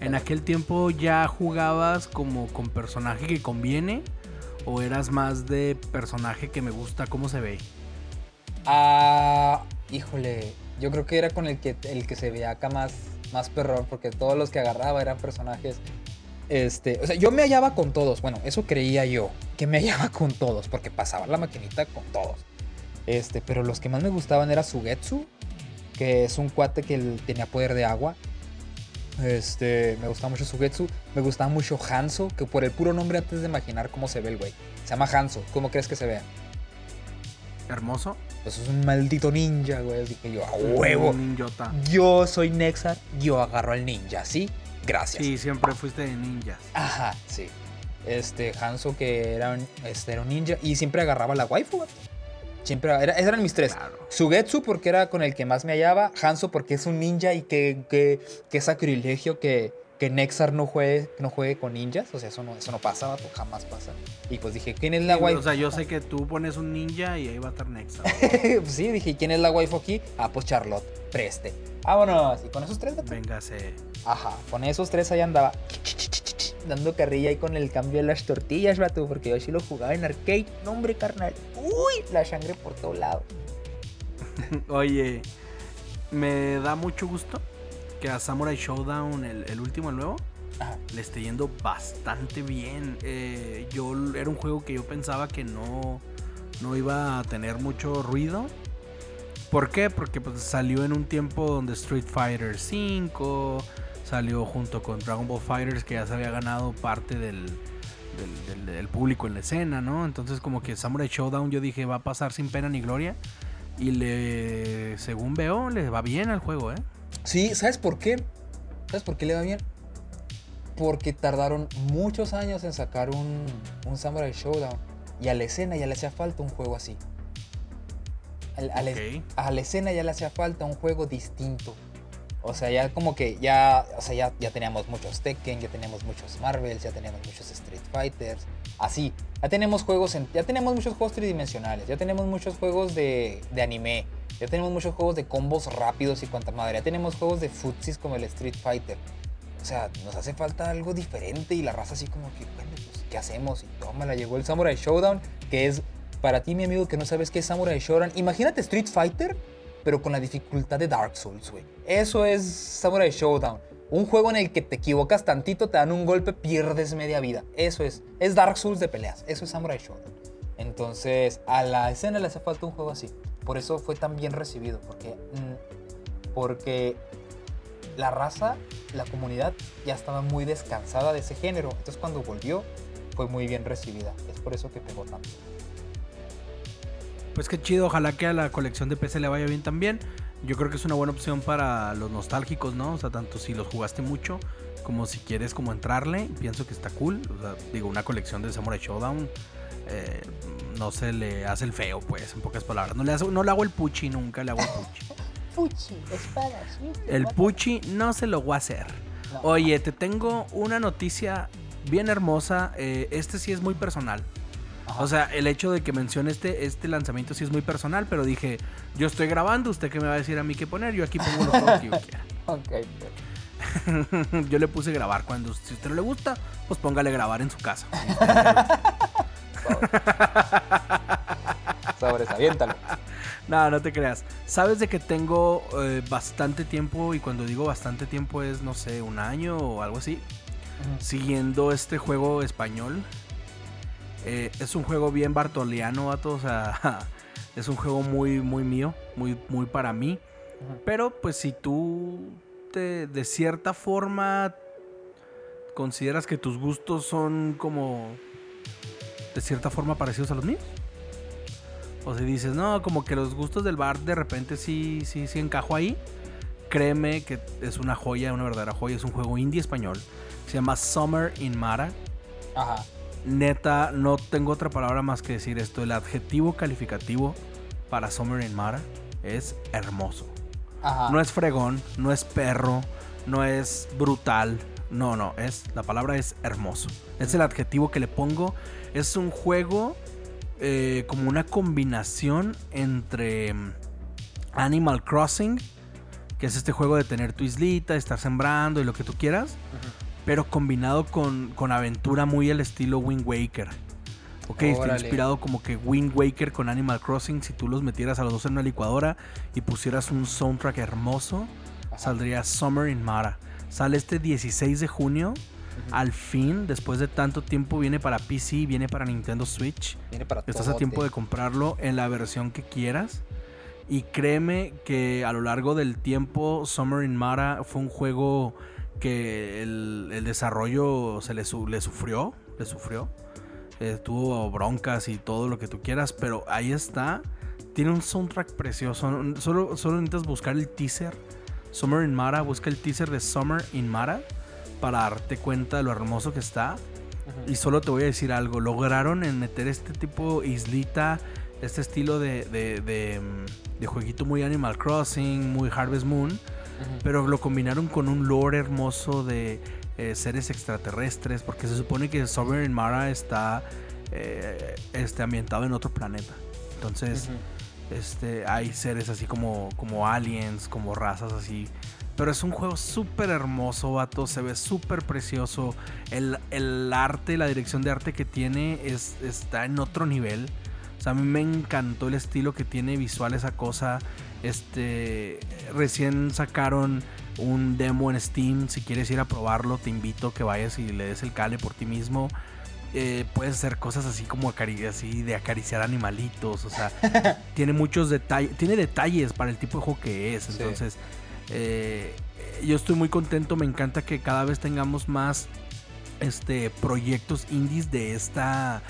En aquel tiempo ya jugabas como con personaje que conviene o eras más de personaje que me gusta cómo se ve. Ah, híjole, yo creo que era con el que el que se veía acá más más perrón porque todos los que agarraba eran personajes este, o sea, yo me hallaba con todos. Bueno, eso creía yo, que me hallaba con todos, porque pasaba la maquinita con todos. Este, pero los que más me gustaban era Sugetsu, que es un cuate que tenía poder de agua. Este, me gustaba mucho Sugetsu. Me gustaba mucho Hanzo, que por el puro nombre antes de imaginar cómo se ve el güey. Se llama Hanzo. ¿Cómo crees que se vea? Hermoso. Pues es un maldito ninja, güey. Dije yo, a huevo. Yo soy Nexar, yo agarro al ninja, ¿sí? Gracias. Sí, siempre fuiste de ninjas. Ajá, sí. Este, Hanzo que era un, este, era un ninja y siempre agarraba la waifu, Siempre, era, esos eran mis tres. Sugetsu porque era con el que más me hallaba. Hanzo porque es un ninja y que, que, que sacrilegio que, que Nexar no juegue, no juegue con ninjas. O sea, eso no, eso no pasa, pues jamás pasa. Y pues dije, ¿quién es la waifu? O sea, yo sé que tú pones un ninja y ahí va a estar Nexar. sí, dije, ¿quién es la waifu aquí? Ah, pues Charlotte, preste. Vámonos. Y con esos tres, Véngase. Ajá, con esos tres ahí andaba dando carrilla ahí con el cambio de las tortillas, vato, porque yo sí lo jugaba en arcade. No, hombre, carnal. Uy, la sangre por todo lado. Oye, me da mucho gusto que a Samurai Showdown, el, último, el nuevo, le esté yendo bastante bien. Eh, yo era un juego que yo pensaba que no, no iba a tener mucho ruido. ¿Por qué? Porque pues, salió en un tiempo donde Street Fighter V salió junto con Dragon Ball Fighters que ya se había ganado parte del, del, público en la escena, ¿no? Entonces como que Samurai Showdown yo dije va a pasar sin pena ni gloria y le, según veo, le va bien al juego, ¿eh? Sí, ¿sabes por qué? ¿Sabes por qué le va bien? Porque tardaron muchos años en sacar un, un Samurai Showdown y a la escena ya le hacía falta un juego así. A, a la escena ya le hacía falta un juego distinto o sea, ya como que ya, o sea, ya, ya teníamos muchos Tekken, ya teníamos muchos Marvels, ya teníamos muchos Street Fighters, así. Ya tenemos juegos, ya tenemos muchos juegos tridimensionales, ya tenemos muchos juegos de, anime, ya tenemos muchos juegos de combos rápidos y cuanta madre, ya tenemos juegos de futsis como el Street Fighter. O sea, nos hace falta algo diferente y la raza así como que, bueno, pues, ¿qué hacemos? Y la llegó el Samurai Showdown, que es para ti, mi amigo, que no sabes qué es Samurai Showdown. Imagínate Street Fighter pero con la dificultad de Dark Souls, güey. Eso es Samurai Showdown. Un juego en el que te equivocas tantito, te dan un golpe, pierdes media vida. Eso es. Es Dark Souls de peleas. Eso es Samurai Showdown. Entonces, a la escena le hace falta un juego así. Por eso fue tan bien recibido. Porque, mm, porque la raza, la comunidad, ya estaba muy descansada de ese género. Entonces, cuando volvió, fue muy bien recibida. Es por eso que pegó tanto. Pues qué chido, ojalá que a la colección de PC le vaya bien también. Yo creo que es una buena opción para los nostálgicos, ¿no? O sea, tanto si los jugaste mucho como si quieres como entrarle, pienso que está cool. O sea, digo, una colección de Samurai Showdown eh, no se le hace el feo, pues, en pocas palabras. No le, no le hago el puchi, nunca le hago el puchi. puchi, espadas. El puchi no se lo voy a hacer. Oye, te tengo una noticia bien hermosa. Eh, este sí es muy personal. O sea, el hecho de que mencione este, este lanzamiento sí es muy personal, pero dije, yo estoy grabando, ¿usted qué me va a decir a mí qué poner? Yo aquí pongo lo que yo quiera. yo le puse grabar cuando, si a usted no le gusta, pues póngale grabar en su casa. Sobres, aviéntalo. No, no te creas. Sabes de que tengo eh, bastante tiempo, y cuando digo bastante tiempo es, no sé, un año o algo así, siguiendo este juego español eh, es un juego bien bartoliano, vato. O sea, es un juego muy, muy mío, muy, muy para mí. Pero pues si tú te, de cierta forma consideras que tus gustos son como de cierta forma parecidos a los míos. O si dices, no, como que los gustos del bar de repente sí, sí, sí encajo ahí. Créeme que es una joya, una verdadera joya. Es un juego indie español. Se llama Summer in Mara. Ajá neta, no tengo otra palabra más que decir esto. El adjetivo calificativo para Summer in Mara es hermoso. No es fregón, no es perro, no es brutal, No, no, es la palabra es hermoso. Es el adjetivo que le pongo. Es un juego eh, como una combinación entre mm, Animal Crossing, que es este juego de tener tu islita, estar sembrando y lo que tú quieras, pero combinado con, con aventura muy al estilo Wind Waker. Ok, está inspirado como que Wind Waker con Animal Crossing. Si tú los metieras a los dos en una licuadora y pusieras un soundtrack hermoso, saldría Summer in Mara. Sale este 16 de junio. Al fin, después de tanto tiempo, viene para PC, viene para Nintendo Switch. Viene para Estás a tiempo de comprarlo en la versión que quieras. Y créeme que a lo largo del tiempo, Summer in Mara fue un juego que el, desarrollo se le, le sufrió. Le sufrió eh, tuvo broncas y todo lo que tú quieras, pero ahí está. Tiene un soundtrack precioso. Solo, solo necesitas buscar el teaser. Summer in Mara, busca el teaser de Summer in Mara para darte cuenta de lo hermoso que está. Y solo te voy a decir algo, lograron en meter este tipo islita, este estilo de, de, de, jueguito muy Animal Crossing, muy Harvest Moon, pero lo combinaron con un lore hermoso de eh, seres extraterrestres, porque se supone que Sovereign Mara está eh, este, ambientado en otro planeta. Entonces, este, hay seres así como, como aliens, como razas así. Pero es un juego súper hermoso, vato. Se ve súper precioso. El, el, arte, la dirección de arte que tiene es, está en otro nivel. O sea, a mí me encantó el estilo que tiene visual esa cosa. Este, recién sacaron un demo en Steam. Si quieres ir a probarlo, te invito a que vayas y le des el cale por ti mismo. Eh, puedes hacer cosas así como así de acariciar animalitos. O sea, tiene muchos detalles. Tiene detalles para el tipo de juego que es. Entonces, eh, yo estoy muy contento. Me encanta que cada vez tengamos más este, proyectos indies de esta.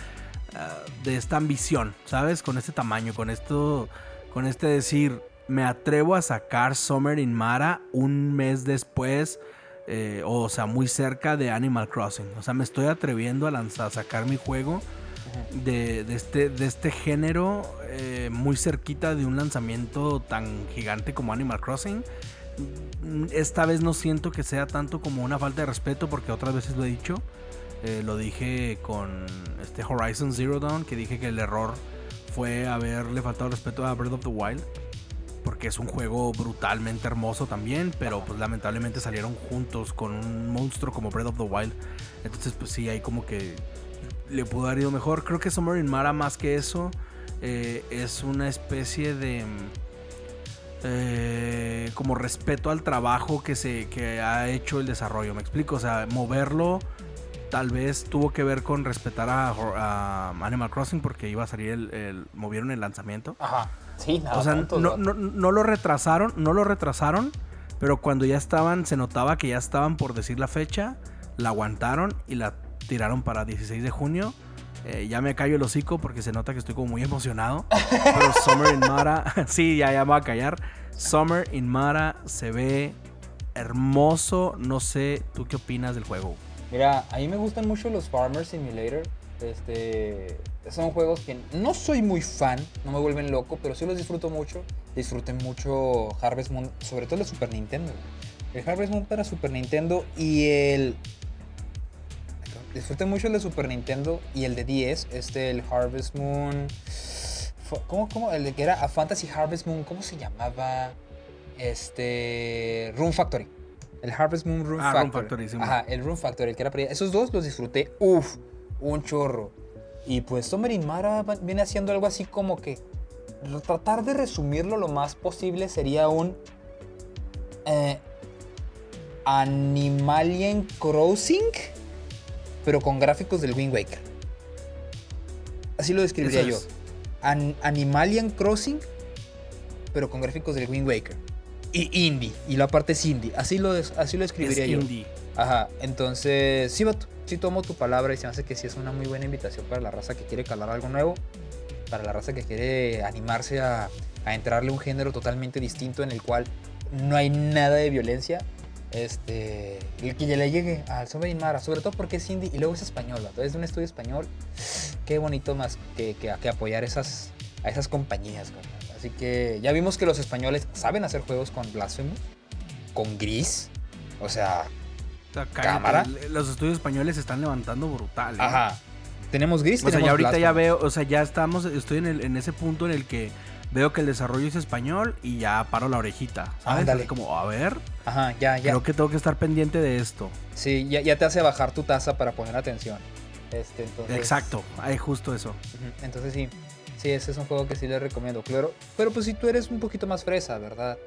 Ah, de esta ambición, ¿sabes? Con este tamaño, con esto. Con este decir me atrevo a sacar Summer in Mara un mes después, eh, o sea, muy cerca de Animal Crossing. O sea, me estoy atreviendo a, lanzar, a sacar mi juego de, este, de este género eh, muy cerquita de un lanzamiento tan gigante como Animal Crossing. Esta vez no siento que sea tanto como una falta de respeto, porque otras veces lo he dicho. Eh, lo dije con este Horizon Zero Dawn, que dije que el error fue haberle faltado respeto a Breath of the Wild porque es un juego brutalmente hermoso también, pero pues lamentablemente salieron juntos con un monstruo como Breath of the Wild. Entonces pues sí, ahí como que le pudo haber ido mejor. Creo que Summer in Mara más que eso eh, es una especie de... Eh, como respeto al trabajo que se que ha hecho el desarrollo, me explico, o sea, moverlo tal vez tuvo que ver con respetar a, Animal Crossing porque iba a salir el, el movieron el lanzamiento. Ajá. Sí, nada. O sea, no, no, lo retrasaron, no lo retrasaron, pero cuando ya estaban, se notaba que ya estaban por decir la fecha, la aguantaron y la tiraron para 16 de junio. Eh, ya me callo el hocico porque se nota que estoy como muy emocionado. Pero Summer in Mara, sí, ya, ya me voy a callar. Summer in Mara se ve hermoso. No sé, ¿tú qué opinas del juego? Mira, a mí me gustan mucho los Farmer Simulator. Este, son juegos que no soy muy fan, no me vuelven loco, pero sí los disfruto mucho. Disfruté mucho Harvest Moon, sobre todo el Super Nintendo. El Harvest Moon para Super Nintendo y el... Disfruté mucho el de Super Nintendo y el de 10, este, el Harvest Moon... ¿Cómo, cómo? El de que era a Fantasy Harvest Moon, ¿cómo se llamaba? Este... Room Factory. El Harvest Moon Room ah, Factory. Ajá, el Room Factory, el que era para Esos dos los disfruté, uff, un chorro. Y pues Summer Mara viene haciendo algo así como que tratar de resumirlo lo más posible sería un eh, Animalian Crossing, pero con gráficos del Wind Waker. Así lo describiría yo. Animalian Crossing, pero con gráficos del Wind Waker. Y indie. Y la parte es indie. Así lo, así lo escribiría yo. Indie. Ajá. Entonces, sí, vato sí tomo tu palabra y se me hace que sí es una muy buena invitación para la raza que quiere calar algo nuevo, para la raza que quiere animarse a, a entrarle un género totalmente distinto en el cual no hay nada de violencia. Este, el que ya le llegue al Sombra Mara, sobre todo porque es indie y luego es español, es de un estudio español. Qué bonito más que, que, apoyar esas, a esas compañías. Así que ya vimos que los españoles saben hacer juegos con Blasphemous, con Gris, o sea, cámara. Los estudios españoles se están levantando brutal. ¿eh? Ajá. Tenemos Gris, o sea, ya ahorita ya veo, o sea, ya estamos, estoy en, el, en ese punto en el que veo que el desarrollo es español y ya paro la orejita. ¿Sabes? Dale. Como, a ver. Ajá, ya, ya. Creo que tengo que estar pendiente de esto. Sí, ya, ya te hace bajar tu tasa para poner atención. Este, entonces... Exacto, hay justo eso. Entonces sí, sí, ese es un juego que sí le recomiendo, claro. Pero pues si tú eres un poquito más fresa, ¿verdad?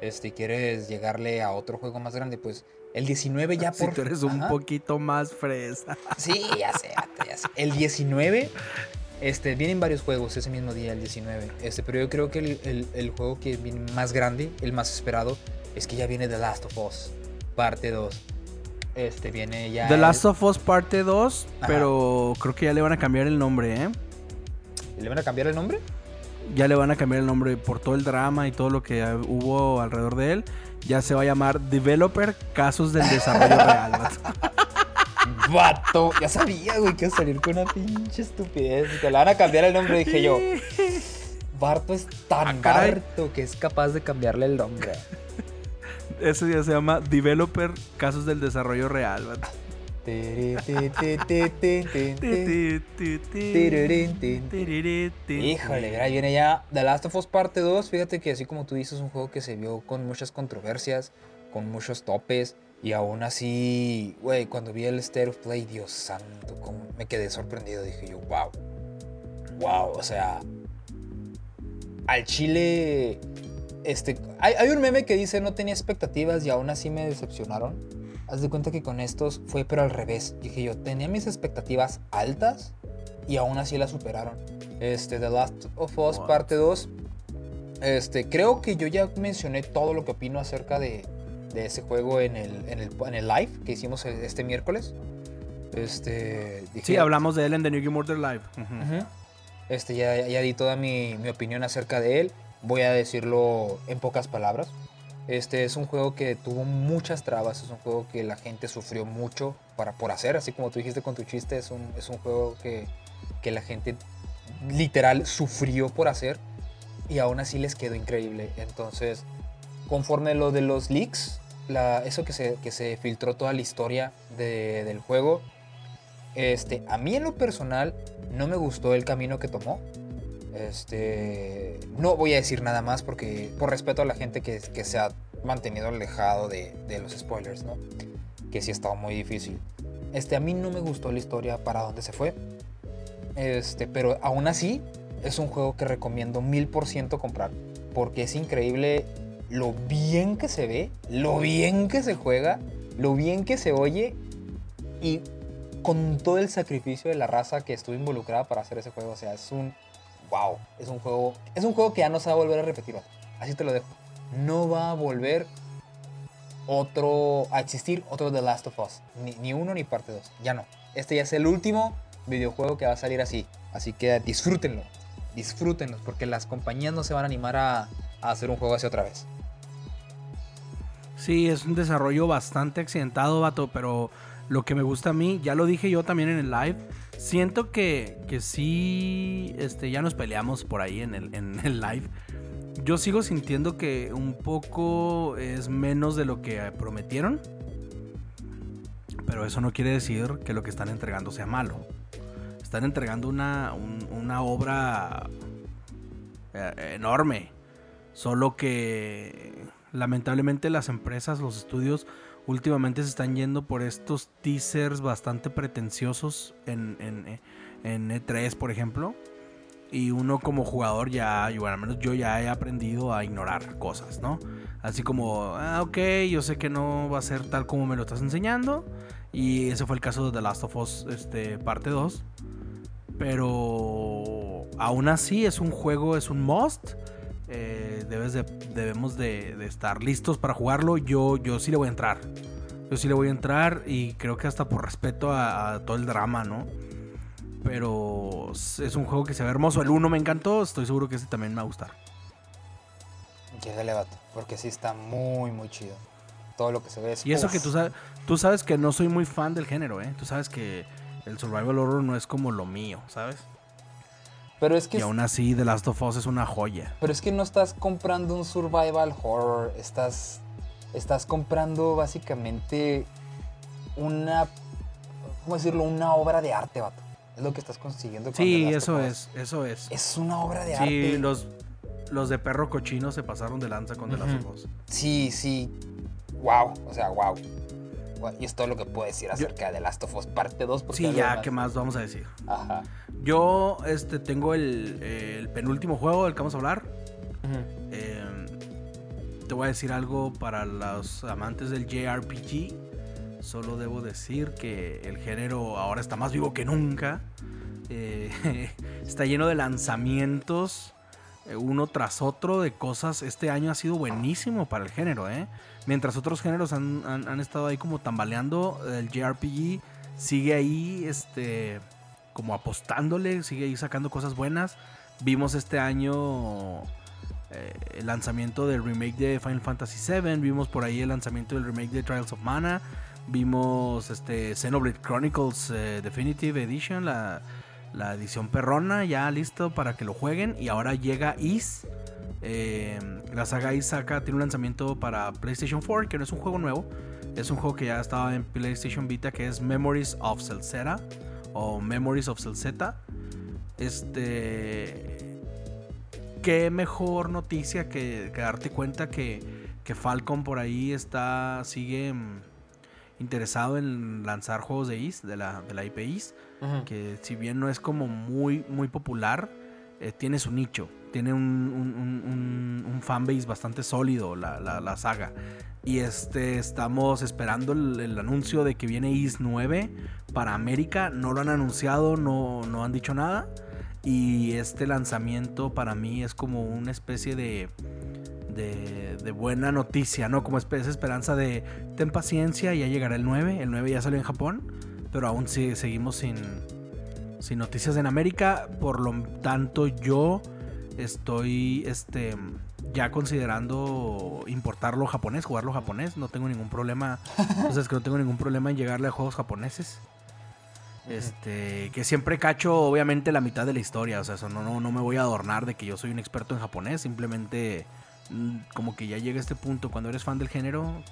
Este, quieres llegarle a otro juego más grande, pues el 19 ya por... Si tú eres un poquito más fresa. Sí, ya sé, ya sé. El 19 este, vienen varios juegos ese mismo día, el 19. Este, pero yo creo que el, el, juego que viene más grande, el más esperado, es que ya viene The Last of Us, parte 2. Este viene ya. The Last of Us parte 2, pero creo que ya le van a cambiar el nombre, ¿eh? ¿Le van a cambiar el nombre? Ya le van a cambiar el nombre por todo el drama y todo lo que hubo alrededor de él. Ya se va a llamar Developer Casos del Desarrollo Real. Vato, ya sabía, güey, que iba a salir con una pinche estupidez. Que le van a cambiar el nombre, dije yo. Barto es tan ah, que es capaz de cambiarle el nombre. Ese día se llama Developer Casos del Desarrollo Real. Híjole, ahí viene ya The Last of Us Parte 2. Fíjate que así como tú dices, es un juego que se vio con muchas controversias, con muchos topes. Y aún así, güey, cuando vi el State of Play, Dios santo, me quedé sorprendido. Dije yo, wow. Wow, o sea. Al Chile este, hay, un meme que dice no tenía expectativas y aún así me decepcionaron. Haz de cuenta que con estos fue pero al revés. Dije yo, tenía mis expectativas altas y aún así las superaron. Este, The Last of Us parte 2. Este, creo que yo ya mencioné todo lo que opino acerca de, ese juego en el, en, el, live que hicimos este miércoles. Este, sí, hablamos de él en The New Game Order Live. Este, ya, ya, di toda mi, mi opinión acerca de él voy a decirlo en pocas palabras. Este es un juego que tuvo muchas trabas, es un juego que la gente sufrió mucho para, por hacer, así como tú dijiste con tu chiste, es un, es un juego que, que la gente literal sufrió por hacer y aún así les quedó increíble. Entonces, conforme lo de los leaks, la, eso que se, que se filtró toda la historia de, del juego, este, a mí en lo personal no me gustó el camino que tomó. Este, no voy a decir nada más porque por respeto a la gente que, se ha mantenido alejado de, de, los spoilers, ¿no? Que sí ha estado muy difícil. Este, a mí no me gustó la historia para dónde se fue. Este, pero aún así es un juego que recomiendo mil por ciento comprar porque es increíble lo bien que se ve, lo bien que se juega, lo bien que se oye y con todo el sacrificio de la raza que estuvo involucrada para hacer ese juego. O sea, es un wow, es un juego, es un juego que ya no se va a volver a repetir. Así te lo dejo. No va a volver otro a existir otro The Last of Us, ni, uno ni parte dos, ya no. Este ya es el último videojuego que va a salir así, así que disfrútenlo, disfrútenlo, porque las compañías no se van a animar a, a hacer un juego así otra vez. Sí, es un desarrollo bastante accidentado, vato, pero lo que me gusta a mí, ya lo dije yo también en el live, siento que, que sí, este, ya nos peleamos por ahí en el, en el live. Yo sigo sintiendo que un poco es menos de lo que prometieron. Pero eso no quiere decir que lo que están entregando sea malo. Están entregando una, una obra eh, enorme. Solo que lamentablemente las empresas, los estudios, últimamente se están yendo por estos teasers bastante pretenciosos en, en, E3, e por ejemplo. Y uno como jugador ya, bueno, al menos yo ya he aprendido a ignorar cosas, ¿no? Así como, ah, ok, yo sé que no va a ser tal como me lo estás enseñando. Y ese fue el caso de The Last of Us este, parte 2. Pero aún así es un juego, es un must. Eh, debes de, debemos de, estar listos para jugarlo. Yo, yo sí le voy a entrar. Yo sí le voy a entrar y creo que hasta por respeto a, todo el drama, ¿no? Pero es un juego que se ve hermoso. El 1 me encantó, estoy seguro que ese también me va a gustar. Llegale, vato, porque sí está muy, muy chido. Todo lo que se ve es... Y eso que tú sabes, tú sabes que no soy muy fan del género, ¿eh? Tú sabes que el survival horror no es como lo mío, ¿sabes? Pero es que... Y aún así, The Last of Us es una joya. Pero es que no estás comprando un survival horror, estás, estás comprando básicamente una, ¿cómo decirlo? Una obra de arte, vato. Es lo que estás consiguiendo. con Sí, The Last eso of Us. es, eso es. Es una obra de Sí, arte. los, los de perro cochino se pasaron de lanza con The Last of Us. Sí, sí. Wow, o sea, wow. Y es todo lo que puedo decir Yo- acerca de The Last of Us parte 2. porque Sí, ya, más. ¿qué más vamos a decir? Ajá. Yo este, tengo el, el penúltimo juego del que vamos a hablar. Eh, te voy a decir algo para los amantes del JRPG. Solo debo decir que el género ahora está más vivo que nunca. Eh, está lleno de lanzamientos eh, uno tras otro de cosas. Este año ha sido buenísimo para el género, ¿eh? Mientras otros géneros han, han- estado ahí como tambaleando, el JRPG sigue ahí, este, como apostándole, sigue ahí sacando cosas buenas. Vimos este año eh, el lanzamiento del remake de Final Fantasy VII, vimos por ahí el lanzamiento del remake de Trials of Mana, vimos este Xenoblade Chronicles eh, Definitive Edition, la, la edición perrona, ya listo para que lo jueguen. Y ahora llega Is. eh, la saga Is saca, tiene un lanzamiento para PlayStation 4, que no es un juego nuevo. Es un juego que ya estaba en PlayStation Vita, que es Memories of Celzeta. O Memories of Celzeta. Este. Qué mejor noticia que, que darte cuenta que, que Falcon por ahí está. sigue mm, interesado en lanzar juegos de Is, de la, de la IP Que si bien no es como muy, muy popular, eh, tiene su nicho. Tiene un, un, un- un- fanbase bastante sólido la, la- la saga. Y este estamos esperando el, anuncio de que viene Is 9 para América. No lo han anunciado, no, no han dicho nada. Y este lanzamiento para mí es como una especie de, de, de buena noticia, ¿no? Como de esperanza de ten paciencia, ya llegará el 9. El 9 ya salió en Japón, pero aún sí, seguimos sin, sin noticias en América. Por lo tanto, yo estoy este, ya considerando importarlo japonés, jugarlo japonés. No tengo ningún problema. Entonces, que no tengo ningún problema en llegarle a juegos japoneses. Este, que siempre cacho, obviamente, la mitad de la historia. O sea, eso no, no, no me voy a adornar de que yo soy un experto en japonés. Simplemente, mm, como que ya llega este punto. Cuando eres fan del género,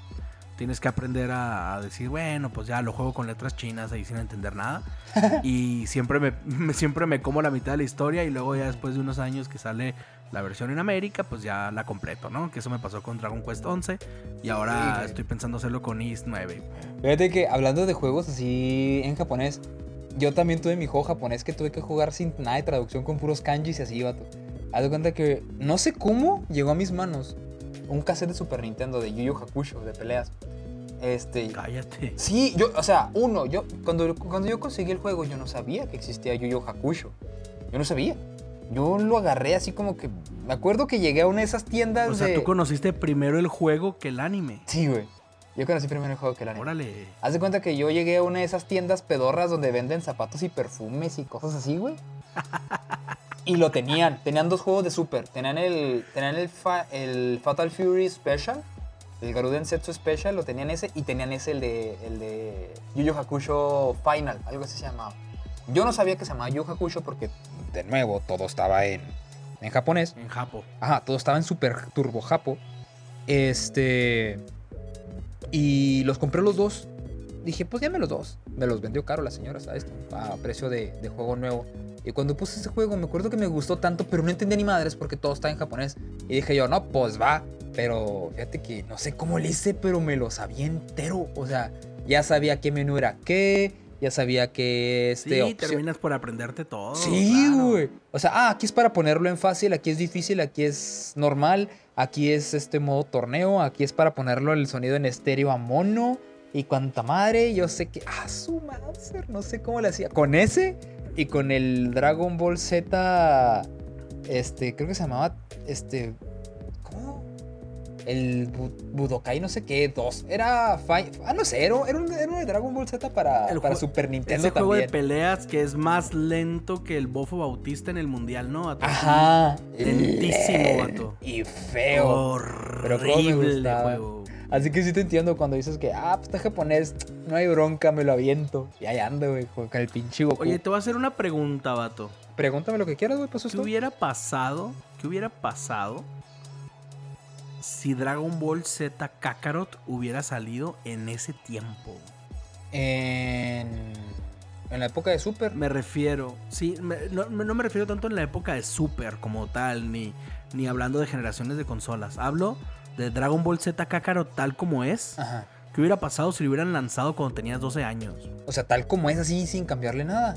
tienes que aprender a, a decir, bueno, pues ya lo juego con letras chinas ahí sin entender nada. y siempre me, me- siempre me como la mitad de la historia. Y luego, ya después de unos años que sale la versión en América, pues ya la completo, ¿no? Que eso me pasó con Dragon Quest 11. Y ahora güey. estoy pensando hacerlo con Is 9. Fíjate que hablando de juegos así en japonés, yo también tuve mi juego japonés que tuve que jugar sin nada de traducción con puros kanjis y así, vato. Haz de cuenta que no sé cómo llegó a mis manos un cassette de Super Nintendo de Yu Yu Hakusho de peleas. Este, Cállate. sí, yo, o sea, uno, yo cuando, cuando yo conseguí el juego yo no sabía que existía Yu Yu Hakusho. Yo no sabía. Yo lo agarré así como que me acuerdo que llegué a una de esas tiendas O sea, de tú conociste primero el juego que el anime. Sí, güey. Yo conocí primero el juego que el anime. Órale. Haz de cuenta que yo llegué a una de esas tiendas pedorras donde venden zapatos y perfumes y cosas así, güey. Y lo tenían. Tenían dos juegos de Super. Tenían el, tenían el, fa- el Fatal Fury Special. El Garuden Setsu Special. Lo tenían ese. Y tenían ese, el de, el de Yu Yu Hakusho Final. Algo así se llamaba. Yo no sabía que se llamaba Yu Yu Hakusho porque, de nuevo, todo estaba en, en japonés. En Japo. Ajá, todo estaba en super turbo japo. Este. Y los compré los dos. Dije, pues ya los dos. Me los vendió caro la señora, ¿sabes? A precio de, de juego nuevo. Y cuando puse ese juego, me acuerdo que me gustó tanto, pero no entendía ni madres porque todo está en japonés. Y dije yo, no, pues va. Pero fíjate que no sé cómo le hice, pero me lo sabía entero. O sea, ya sabía qué menú era qué. Ya sabía que este. Sí, opción- terminas por aprenderte todo. Sí, claro. güey. O sea, ah, aquí es para ponerlo en fácil, aquí es difícil, aquí es normal, aquí es este modo torneo, aquí es para ponerlo el sonido en estéreo a mono y cuanta madre. Yo sé que, ah, su Mauser, no sé cómo le hacía. Con ese y con el Dragon Ball Z, este, creo que se llamaba, este, ¿cómo? El Bu- Budokai no sé qué, dos. Era, ah, no sé, era, era un, era un Dragon Ball Z para, El para Super Nintendo Ese juego de peleas que es más lento que el Bofo Bautista en el mundial, ¿no? Ajá. Lentísimo, vato. Y feo. Pero me Horrible gustaba. juego. Así que sí te entiendo cuando dices que, ah, pues está japonés, no hay bronca, me lo aviento. Y ahí ando, güey, con el pinche Goku. Oye, te voy a hacer una pregunta, vato. Pregúntame lo que quieras, güey, pues ¿Qué hubiera pasado? ¿Qué hubiera pasado si Dragon Ball Z Kakarot hubiera salido en ese tiempo? En, en la época de Super. Me refiero, sí, no, me refiero tanto en la época de Super como tal, ni, ni hablando de generaciones de consolas. Hablo de Dragon Ball Z Kakarot tal como es. Ajá. ¿Qué hubiera pasado si lo hubieran lanzado cuando tenías 12 años? O sea, tal como es así, sin cambiarle nada.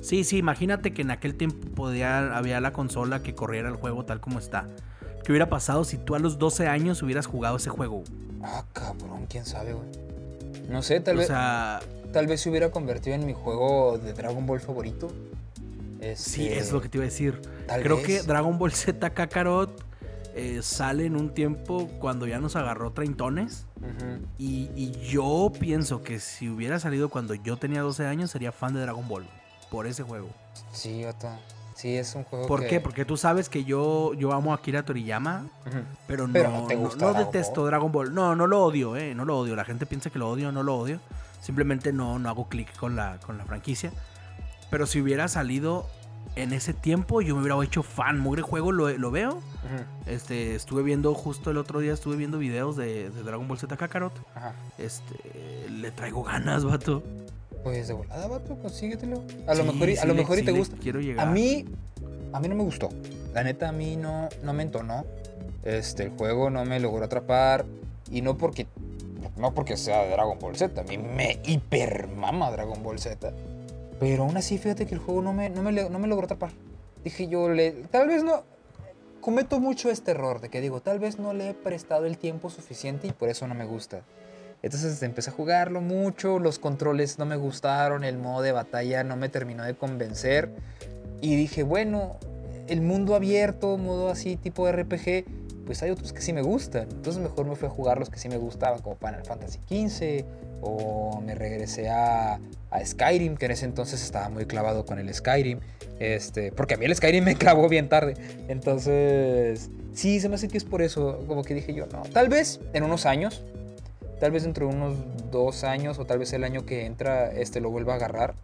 Sí, sí, imagínate que en aquel tiempo podía, había la consola que corriera el juego tal como está. ¿Qué hubiera pasado si tú a los 12 años hubieras jugado ese juego? Ah, cabrón, quién sabe, güey. No sé, tal vez. Tal vez se hubiera convertido en mi juego de Dragon Ball favorito. Sí, es lo que te iba a decir. Creo que Dragon Ball Z Kakarot eh, sale en un tiempo cuando ya nos agarró treintones. y, yo pienso que si hubiera salido cuando yo tenía 12 años, sería fan de Dragon Ball. Por ese juego. Sí, Otto. Sí, es un juego. ¿Por qué? Porque tú sabes que yo, yo amo a Akira Toriyama, pero, no, no, detesto Dragon Ball. No, no lo odio, eh, no lo odio. La gente piensa que lo odio, no lo odio. Simplemente no, no hago clic con la, con la franquicia. Pero si hubiera salido en ese tiempo yo me hubiera hecho fan. Mugre juego lo, veo. Este, estuve viendo justo el otro día, estuve viendo videos de, Dragon Ball Z Kakarot. Este, le traigo ganas, vato. Pues de volada, vato, consíguetelo. A lo mejor, a lo mejor y te gusta. Quiero llegar. A mí, a mí no me gustó. La neta, a mí no, no me entonó. Este, el juego no me logró atrapar. Y no porque, no porque sea de Dragon Ball Z. A mí me hipermama Dragon Ball Z. Pero aún así, fíjate que el juego no me, no me, no me logró atrapar. Dije yo, le, tal vez no... Cometo mucho este error de que digo, tal vez no le he prestado el tiempo suficiente y por eso no me gusta. Entonces empecé a jugarlo mucho, los controles no me gustaron, el modo de batalla no me terminó de convencer. Y dije, bueno, el mundo abierto, modo así tipo RPG, pues hay otros que sí me gustan. Entonces mejor me fui a jugar los que sí me gustaban, como Final Fantasy XV, o me regresé a, a, Skyrim, que en ese entonces estaba muy clavado con el Skyrim, este, porque a mí el Skyrim me clavó bien tarde. Entonces, sí, se me hace que es por eso, como que dije yo, no, tal vez en unos años, tal vez dentro de unos dos años, o tal vez el año que entra, este, lo vuelva a agarrar.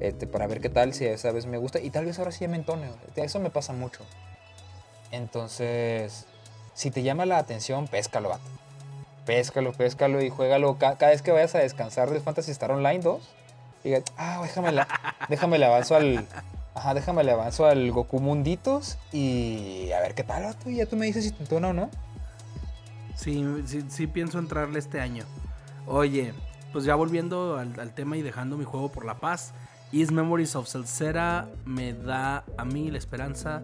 Este, para ver qué tal, si esa vez me gusta. Y tal vez ahora sí me entone. Eso me pasa mucho. Entonces, si te llama la atención, péscalo, vato. Péscalo, péscalo y juégalo. Cada, vez que vayas a descansar del Fantasy Star Online 2, diga, ah, déjame, la, déjame le avanzo al. Ajá, déjame le avanzo al Goku Munditos y a ver qué tal. Y ya tú me dices si te entona o no. Sí, sí, sí, pienso entrarle este año. Oye, pues ya volviendo al, tema y dejando mi juego por la paz, Is Memories of Celcera me da a mí la esperanza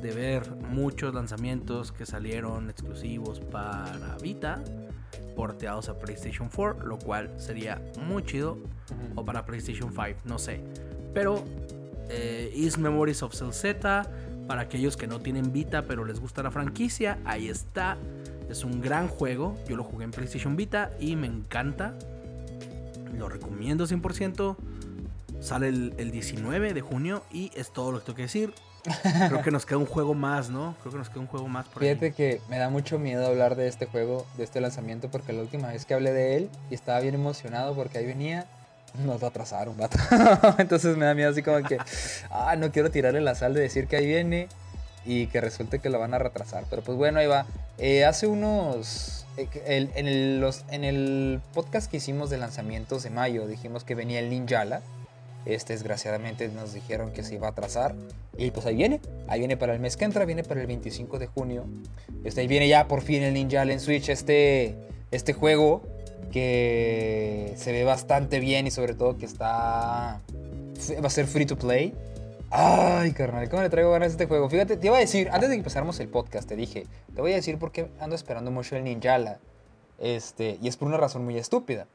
de ver muchos lanzamientos que salieron exclusivos para Vita porteados a PlayStation 4, lo cual sería muy chido, o para PlayStation 5, no sé. Pero eh, Is Memories of Cell Z, para aquellos que no tienen Vita pero les gusta la franquicia, ahí está. Es un gran juego, yo lo jugué en PlayStation Vita y me encanta. Lo recomiendo 100%. Sale el, el 19 de junio y es todo lo que tengo que decir. Creo que nos queda un juego más, ¿no? Creo que nos queda un juego más por Fíjate que me da mucho miedo hablar de este juego, de este lanzamiento, porque la última vez que hablé de él y estaba bien emocionado porque ahí venía, nos va a atrasar un vato. Entonces me da miedo así como que, ah, no quiero tirarle la sal de decir que ahí viene y que resulte que lo van a retrasar. Pero pues bueno, ahí va. Eh, hace unos... Eh, en, el, los, en el podcast que hicimos de lanzamientos de mayo dijimos que venía el Ninjala este, desgraciadamente nos dijeron que se iba a atrasar. Y pues ahí viene. Ahí viene para el mes que entra, viene para el 25 de junio. Este, ahí viene ya por fin el Ninja en Switch. Este, este juego que se ve bastante bien y sobre todo que está... Va a ser free to play. Ay, carnal, ¿cómo le traigo ganas a este juego? Fíjate, te iba a decir, antes de que empezáramos el podcast, te dije, te voy a decir por qué ando esperando mucho el Ninjala. Este, y es por una razón muy estúpida.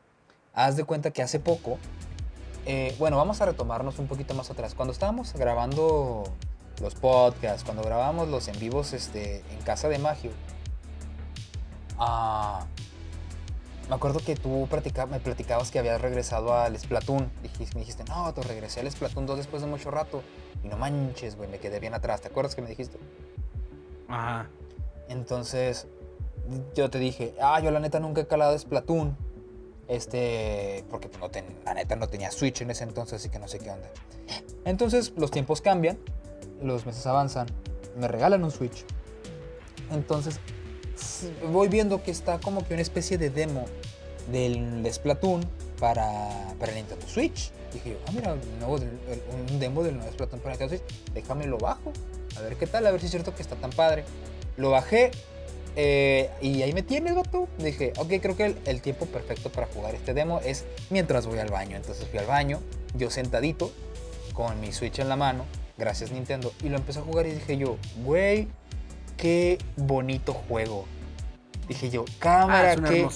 Haz de cuenta que hace poco eh, bueno, vamos a retomarnos un poquito más atrás. Cuando estábamos grabando los podcasts, cuando grabábamos los en vivos este, en casa de Magio, ah, me acuerdo que tú me platicabas que habías regresado al Splatoon. Dijiste, me dijiste, no, tú regresé al Splatoon 2 después de mucho rato. Y no manches, güey, me quedé bien atrás. ¿Te acuerdas que me dijiste? Ajá. Entonces, yo te dije, ah, yo la neta nunca he calado Splatoon. Este, porque pues, no la neta no tenía Switch en ese entonces, así que no sé qué onda. Entonces los tiempos cambian, los meses avanzan, me regalan un Switch. Entonces voy viendo que está como que una especie de demo del Splatoon para, para Nintendo Switch. Dije yo, ah, mira, un demo del nuevo Splatoon para Nintendo Switch, déjame lo bajo, a ver qué tal, a ver si es cierto que está tan padre. Lo bajé eh, y ahí me tienes, vato. Dije, ok, creo que el, tiempo perfecto para jugar este demo es mientras voy al baño. Entonces fui al baño, yo sentadito, con mi Switch en la mano, gracias Nintendo, y lo empecé a jugar y dije yo, güey, qué bonito juego. Dije yo, cámara, ah, qué,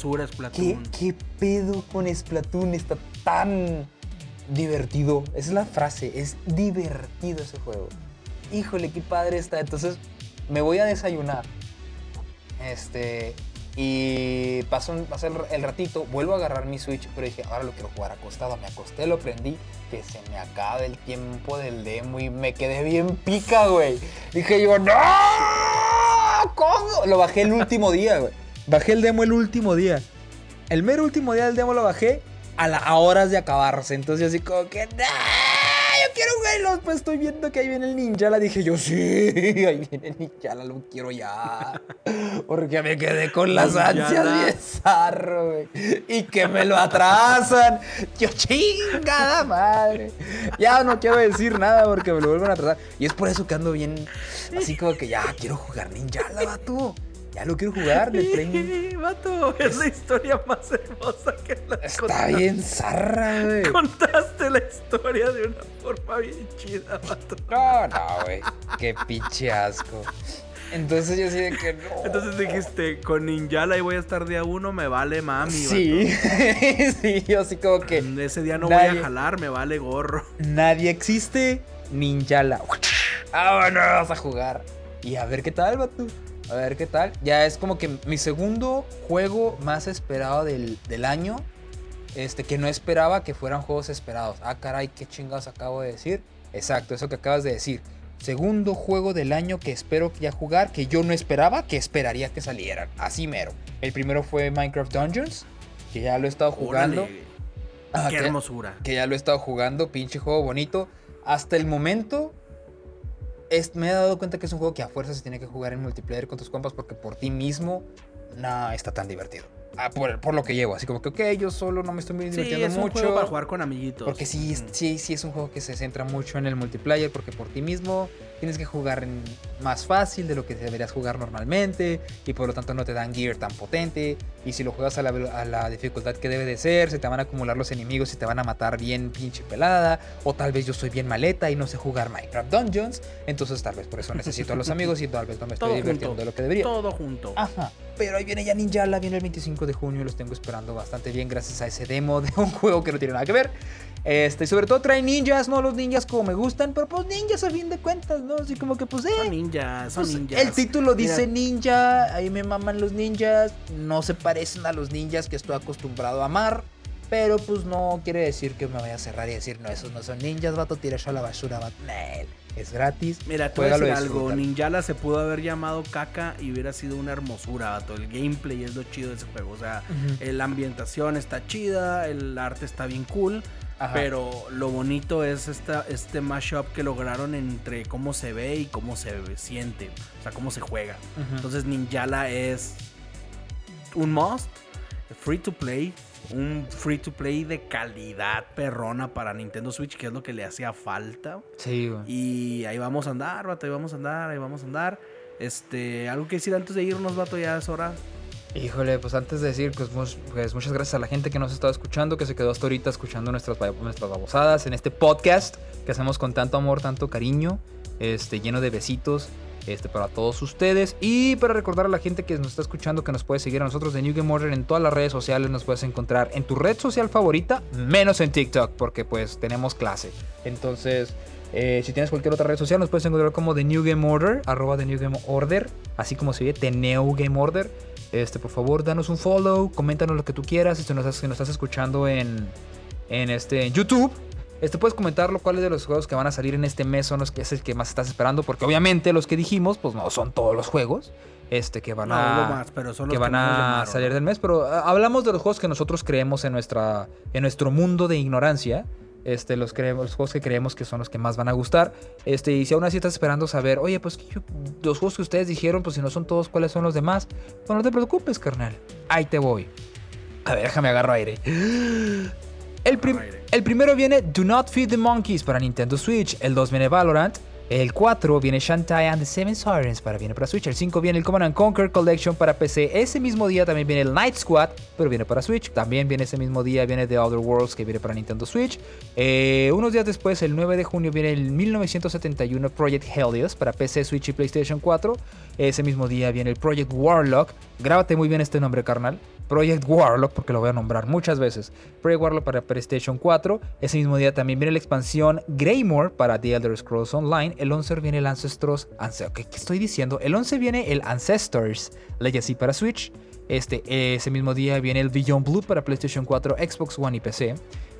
¿qué, ¿qué, pedo con Splatoon? Está tan divertido. Esa es la frase, es divertido ese juego. Híjole, qué padre está. Entonces, me voy a desayunar. Este, y pasó, el, ratito, vuelvo a agarrar mi Switch, pero dije, ahora lo quiero jugar acostado. Me acosté, lo prendí, que se me acaba el tiempo del demo y me quedé bien pica, güey. Dije yo, ¡no! ¿Cómo? Lo bajé el último día, güey. Bajé el demo el último día. El mero último día del demo lo bajé a, a horas de acabarse. Entonces, así como que, ¡no! Quiero jugarlo. Pues estoy viendo que ahí viene el ninja. La dije yo, sí, ahí viene el ninja, lo quiero ya. Porque me quedé con las ansias bien zarro, güey. Y que me lo atrasan. Yo, chingada madre. Ya no quiero decir nada porque me lo vuelven a atrasar. Y es por eso que ando bien, así como que ya quiero jugar ninja, la tú ya lo quiero jugar de Play. Vato, es la historia más hermosa que la Está bien zarra, güey. Contaste la historia de una forma bien chida, vato. No, no, güey. Qué pinche asco. Entonces yo sí de que no. Entonces dijiste, con Ninjala y voy a estar día uno, me vale mami. Sí, sí, yo sí como que. Ese día no voy a jalar, me vale gorro. Nadie existe, Ninjala. Vámonos a jugar. Y a ver qué tal, vato. A ver qué tal. Ya es como que mi segundo juego más esperado del, año. Este, que no esperaba que fueran juegos esperados. Ah, caray, qué chingados acabo de decir. Exacto, eso que acabas de decir. Segundo juego del año que espero ya jugar, que yo no esperaba, que esperaría que salieran. Así mero. El primero fue Minecraft Dungeons, que ya lo he estado jugando. Ah, qué hermosura. Que ya lo he estado jugando, pinche juego bonito. Hasta el momento, me he dado cuenta que es un juego que a fuerza se tiene que jugar en multiplayer con tus compas porque por ti mismo no está tan divertido. Ah, por, lo que llevo, así como que, ok, yo solo no me estoy divirtiendo sí, es mucho. Un juego para jugar con amiguitos. Porque sí, sí, sí es un juego que se centra mucho en el multiplayer, porque por ti mismo tienes que jugar más fácil de lo que deberías jugar normalmente y por lo tanto no te dan gear tan potente y si lo juegas a la, dificultad que debe de ser, se te van a acumular los enemigos y te van a matar bien pinche pelada o tal vez yo soy bien maleta y no sé jugar Minecraft Dungeons, entonces tal vez por eso necesito a los amigos y tal vez no me estoy divirtiendo de lo que debería. Todo junto. Ajá. Pero ahí viene ya Ninjala, viene el 25 de junio, los tengo esperando bastante bien gracias a ese demo de un juego que no tiene nada que ver. Este, y sobre todo trae ninjas, no los ninjas como me gustan, pero pues ninjas a fin de cuentas, ¿no? Así como que pues eh. Son ninjas, son pues, ninjas. El título dice ninja, ahí me maman los ninjas, no se parecen a los ninjas que estoy acostumbrado a amar. Pero pues no quiere decir que me vaya a cerrar y decir, no, esos no son ninjas, vato, tira eso a la basura, vato. Es gratis. Mira, tú decir algo. Ninjala se pudo haber llamado caca y hubiera sido una hermosura, vato. El gameplay es lo chido de ese juego. O sea, la ambientación está chida, el arte está bien cool. Pero lo bonito es esta, este mashup que lograron entre cómo se ve y cómo se siente. O sea, cómo se juega. Entonces Ninjala es un must, free to play. Un free to play de calidad perrona para Nintendo Switch, que es lo que le hacía falta. Sí, güey. Y ahí vamos a andar, vato, ahí vamos a andar, ahí vamos a andar. Este, algo que decir antes de irnos, vato, ya es hora. Híjole, pues antes de decir, pues, pues, muchas gracias a la gente que nos ha estado escuchando, que se quedó hasta ahorita escuchando nuestras, nuestras babosadas en este podcast que hacemos con tanto amor, tanto cariño, este, lleno de besitos este, para todos ustedes. Y para recordar a la gente que nos está escuchando que nos puede seguir a nosotros de New Game Order en todas las redes sociales, nos puedes encontrar en tu red social favorita, menos en TikTok, porque pues tenemos clase. Entonces... Eh, si tienes cualquier otra red social, nos puedes encontrar como The New Game Order, arroba The New Game Order, así como se ve, The New Game Order. Este, por favor, danos un follow, coméntanos lo que tú quieras. Si nos, nos estás escuchando en, en, este, YouTube, este, puedes comentarlo cuáles de los juegos que van a salir en este mes son los que es el que más estás esperando. Porque obviamente los que dijimos, pues no son todos los juegos. Este, que van a, que van a salir del mes. Pero ah, hablamos de los juegos que nosotros creemos en, nuestra, en nuestro mundo de ignorancia. Este, los, creemos, los juegos que creemos que son los que más van a gustar. Este, y si aún así estás esperando saber, oye, pues los juegos que ustedes dijeron, pues si no son todos, ¿cuáles son los demás? Pues no te preocupes, carnal. Ahí te voy. A ver, déjame agarro aire. El, el primero viene Do Not Feed the Monkeys para Nintendo Switch. El 2 viene Valorant. El 4 viene Shantae and the Seven Sirens para viene para Switch. El 5 viene el Command Conquer Collection para PC. Ese mismo día también viene el Night Squad, pero viene para Switch. También viene ese mismo día viene The Other Worlds que viene para Nintendo Switch. Eh, unos días después, el 9 de junio, viene el 1971 Project Helios para PC, Switch y PlayStation 4. Ese mismo día viene el Project Warlock. Grábate muy bien este nombre, carnal. Project Warlock, porque lo voy a nombrar muchas veces. Project Warlock para PlayStation 4. Ese mismo día también viene la expansión Greymore para The Elder Scrolls Online. El 11 viene el Ancestors. ¿Qué estoy diciendo? El 11 viene el Ancestors Legacy para Switch. Este, ese mismo día viene el Beyond Blue para PlayStation 4, Xbox One y PC.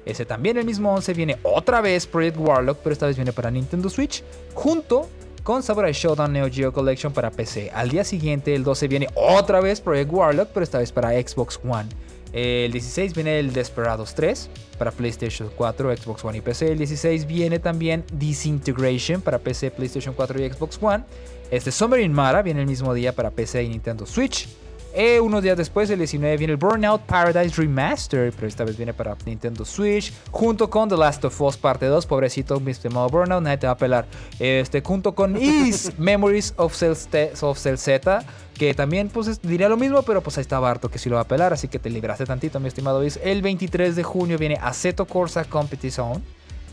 Ese también el mismo 11 viene otra vez Project Warlock, pero esta vez viene para Nintendo Switch. Junto con Samurai Showdown Neo Geo Collection para PC. Al día siguiente, el 12, viene otra vez Project Warlock, pero esta vez para Xbox One. El 16 viene el Desperados 3 para PlayStation 4, Xbox One y PC. El 16 viene también Disintegration para PC, PlayStation 4 y Xbox One. Este Summer in Mara viene el mismo día para PC y Nintendo Switch. Eh, unos días después, el 19, viene el Burnout Paradise Remaster, pero esta vez viene para Nintendo Switch, junto con The Last of Us Parte 2. Pobrecito, mi estimado Burnout, nadie te va a pelar. Este, junto con Is Memories of Cell, of Cell Z, que también pues diría lo mismo, pero pues ahí está Barto que sí lo va a pelar, así que te libraste tantito, mi estimado Is. El 23 de junio viene Aceto Corsa Competition.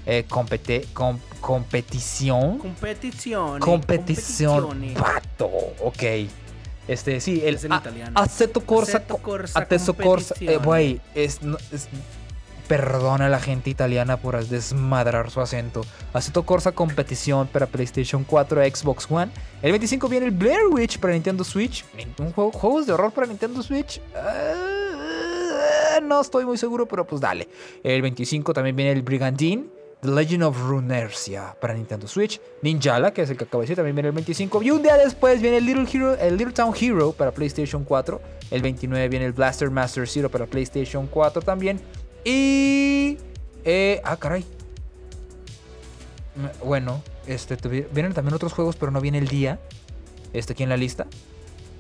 Eh, compete, competición. Competición. Competición. Pato. Ok. Este, sí, el, es en italiano. Aceto Corsa. Aceto Corsa. Aceto Corsa. Eh, güey, es, Perdona a la gente italiana por desmadrar su acento. Aceto Corsa competición para PlayStation 4, Xbox One. El 25 viene el Blair Witch para Nintendo Switch. Un juego, juegos de horror para Nintendo Switch. Ah, no estoy muy seguro, pero pues dale. El 25 también viene el Brigandine. The Legend of Runersia para Nintendo Switch, Ninjala, que es el que acabo de decir, también viene el 25, y un día después viene el Little, Hero, el Little Town Hero para PlayStation 4, el 29 viene el Blaster Master Zero para PlayStation 4 también, y... Eh, ah, caray. Bueno, este, vienen también otros juegos, pero no viene el día, este aquí en la lista.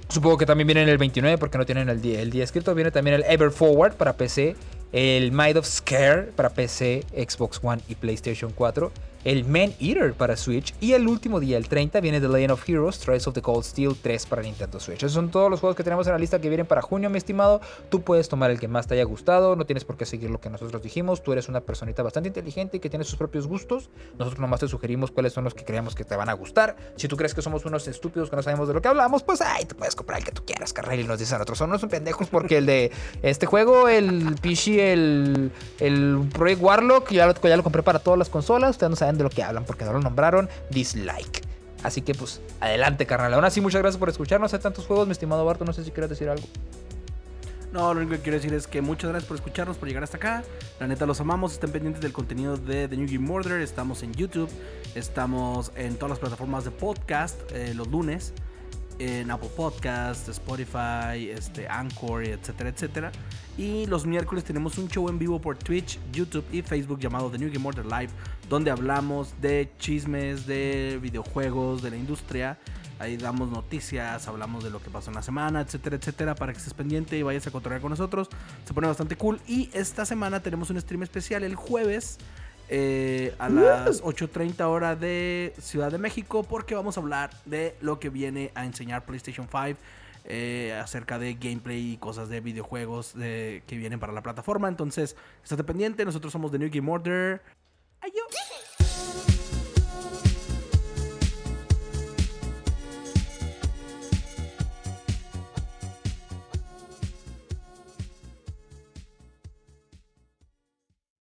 Supongo que también viene el 29 porque no tienen el día, el día escrito. Viene también el Ever Forward para PC, el Might of Scare para PC, Xbox One y PlayStation 4 el Man Eater para Switch y el último día, el 30, viene The Legend of Heroes, Trials of the Cold Steel 3 para Nintendo Switch. Esos son todos los juegos que tenemos en la lista que vienen para junio, mi estimado. Tú puedes tomar el que más te haya gustado, no tienes por qué seguir lo que nosotros dijimos. Tú eres una personita bastante inteligente y que tiene sus propios gustos. Nosotros nomás te sugerimos cuáles son los que creemos que te van a gustar. Si tú crees que somos unos estúpidos que no sabemos de lo que hablamos, pues ahí te puedes comprar el que tú quieras, carnal. Y nos dicen a nosotros, son unos pendejos porque el de este juego, el Pichi, el, el Project Warlock, ya lo, ya lo compré para todas las consolas. Ustedes no saben de lo que hablan porque no lo nombraron, dislike. Así que pues adelante, carnal. Aún así, muchas gracias por escucharnos. Hay tantos juegos, mi estimado Barto. No sé si quieres decir algo. No, lo único que quiero decir es que muchas gracias por escucharnos, por llegar hasta acá. La neta los amamos. Estén pendientes del contenido de The New Game Murder. Estamos en YouTube. Estamos en todas las plataformas de podcast eh, los lunes en Apple Podcast, Spotify, este, Anchor, etcétera, etcétera. Y los miércoles tenemos un show en vivo por Twitch, YouTube y Facebook llamado The New Game Order Live, donde hablamos de chismes, de videojuegos, de la industria. Ahí damos noticias, hablamos de lo que pasó en la semana, etcétera, etcétera, para que estés pendiente y vayas a controlar con nosotros. Se pone bastante cool. Y esta semana tenemos un stream especial el jueves eh, a las 8.30 hora de Ciudad de México porque vamos a hablar de lo que viene a enseñar PlayStation 5 eh, acerca de gameplay y cosas de videojuegos que vienen para la plataforma. Entonces, estate pendiente. Nosotros somos The New Game Order.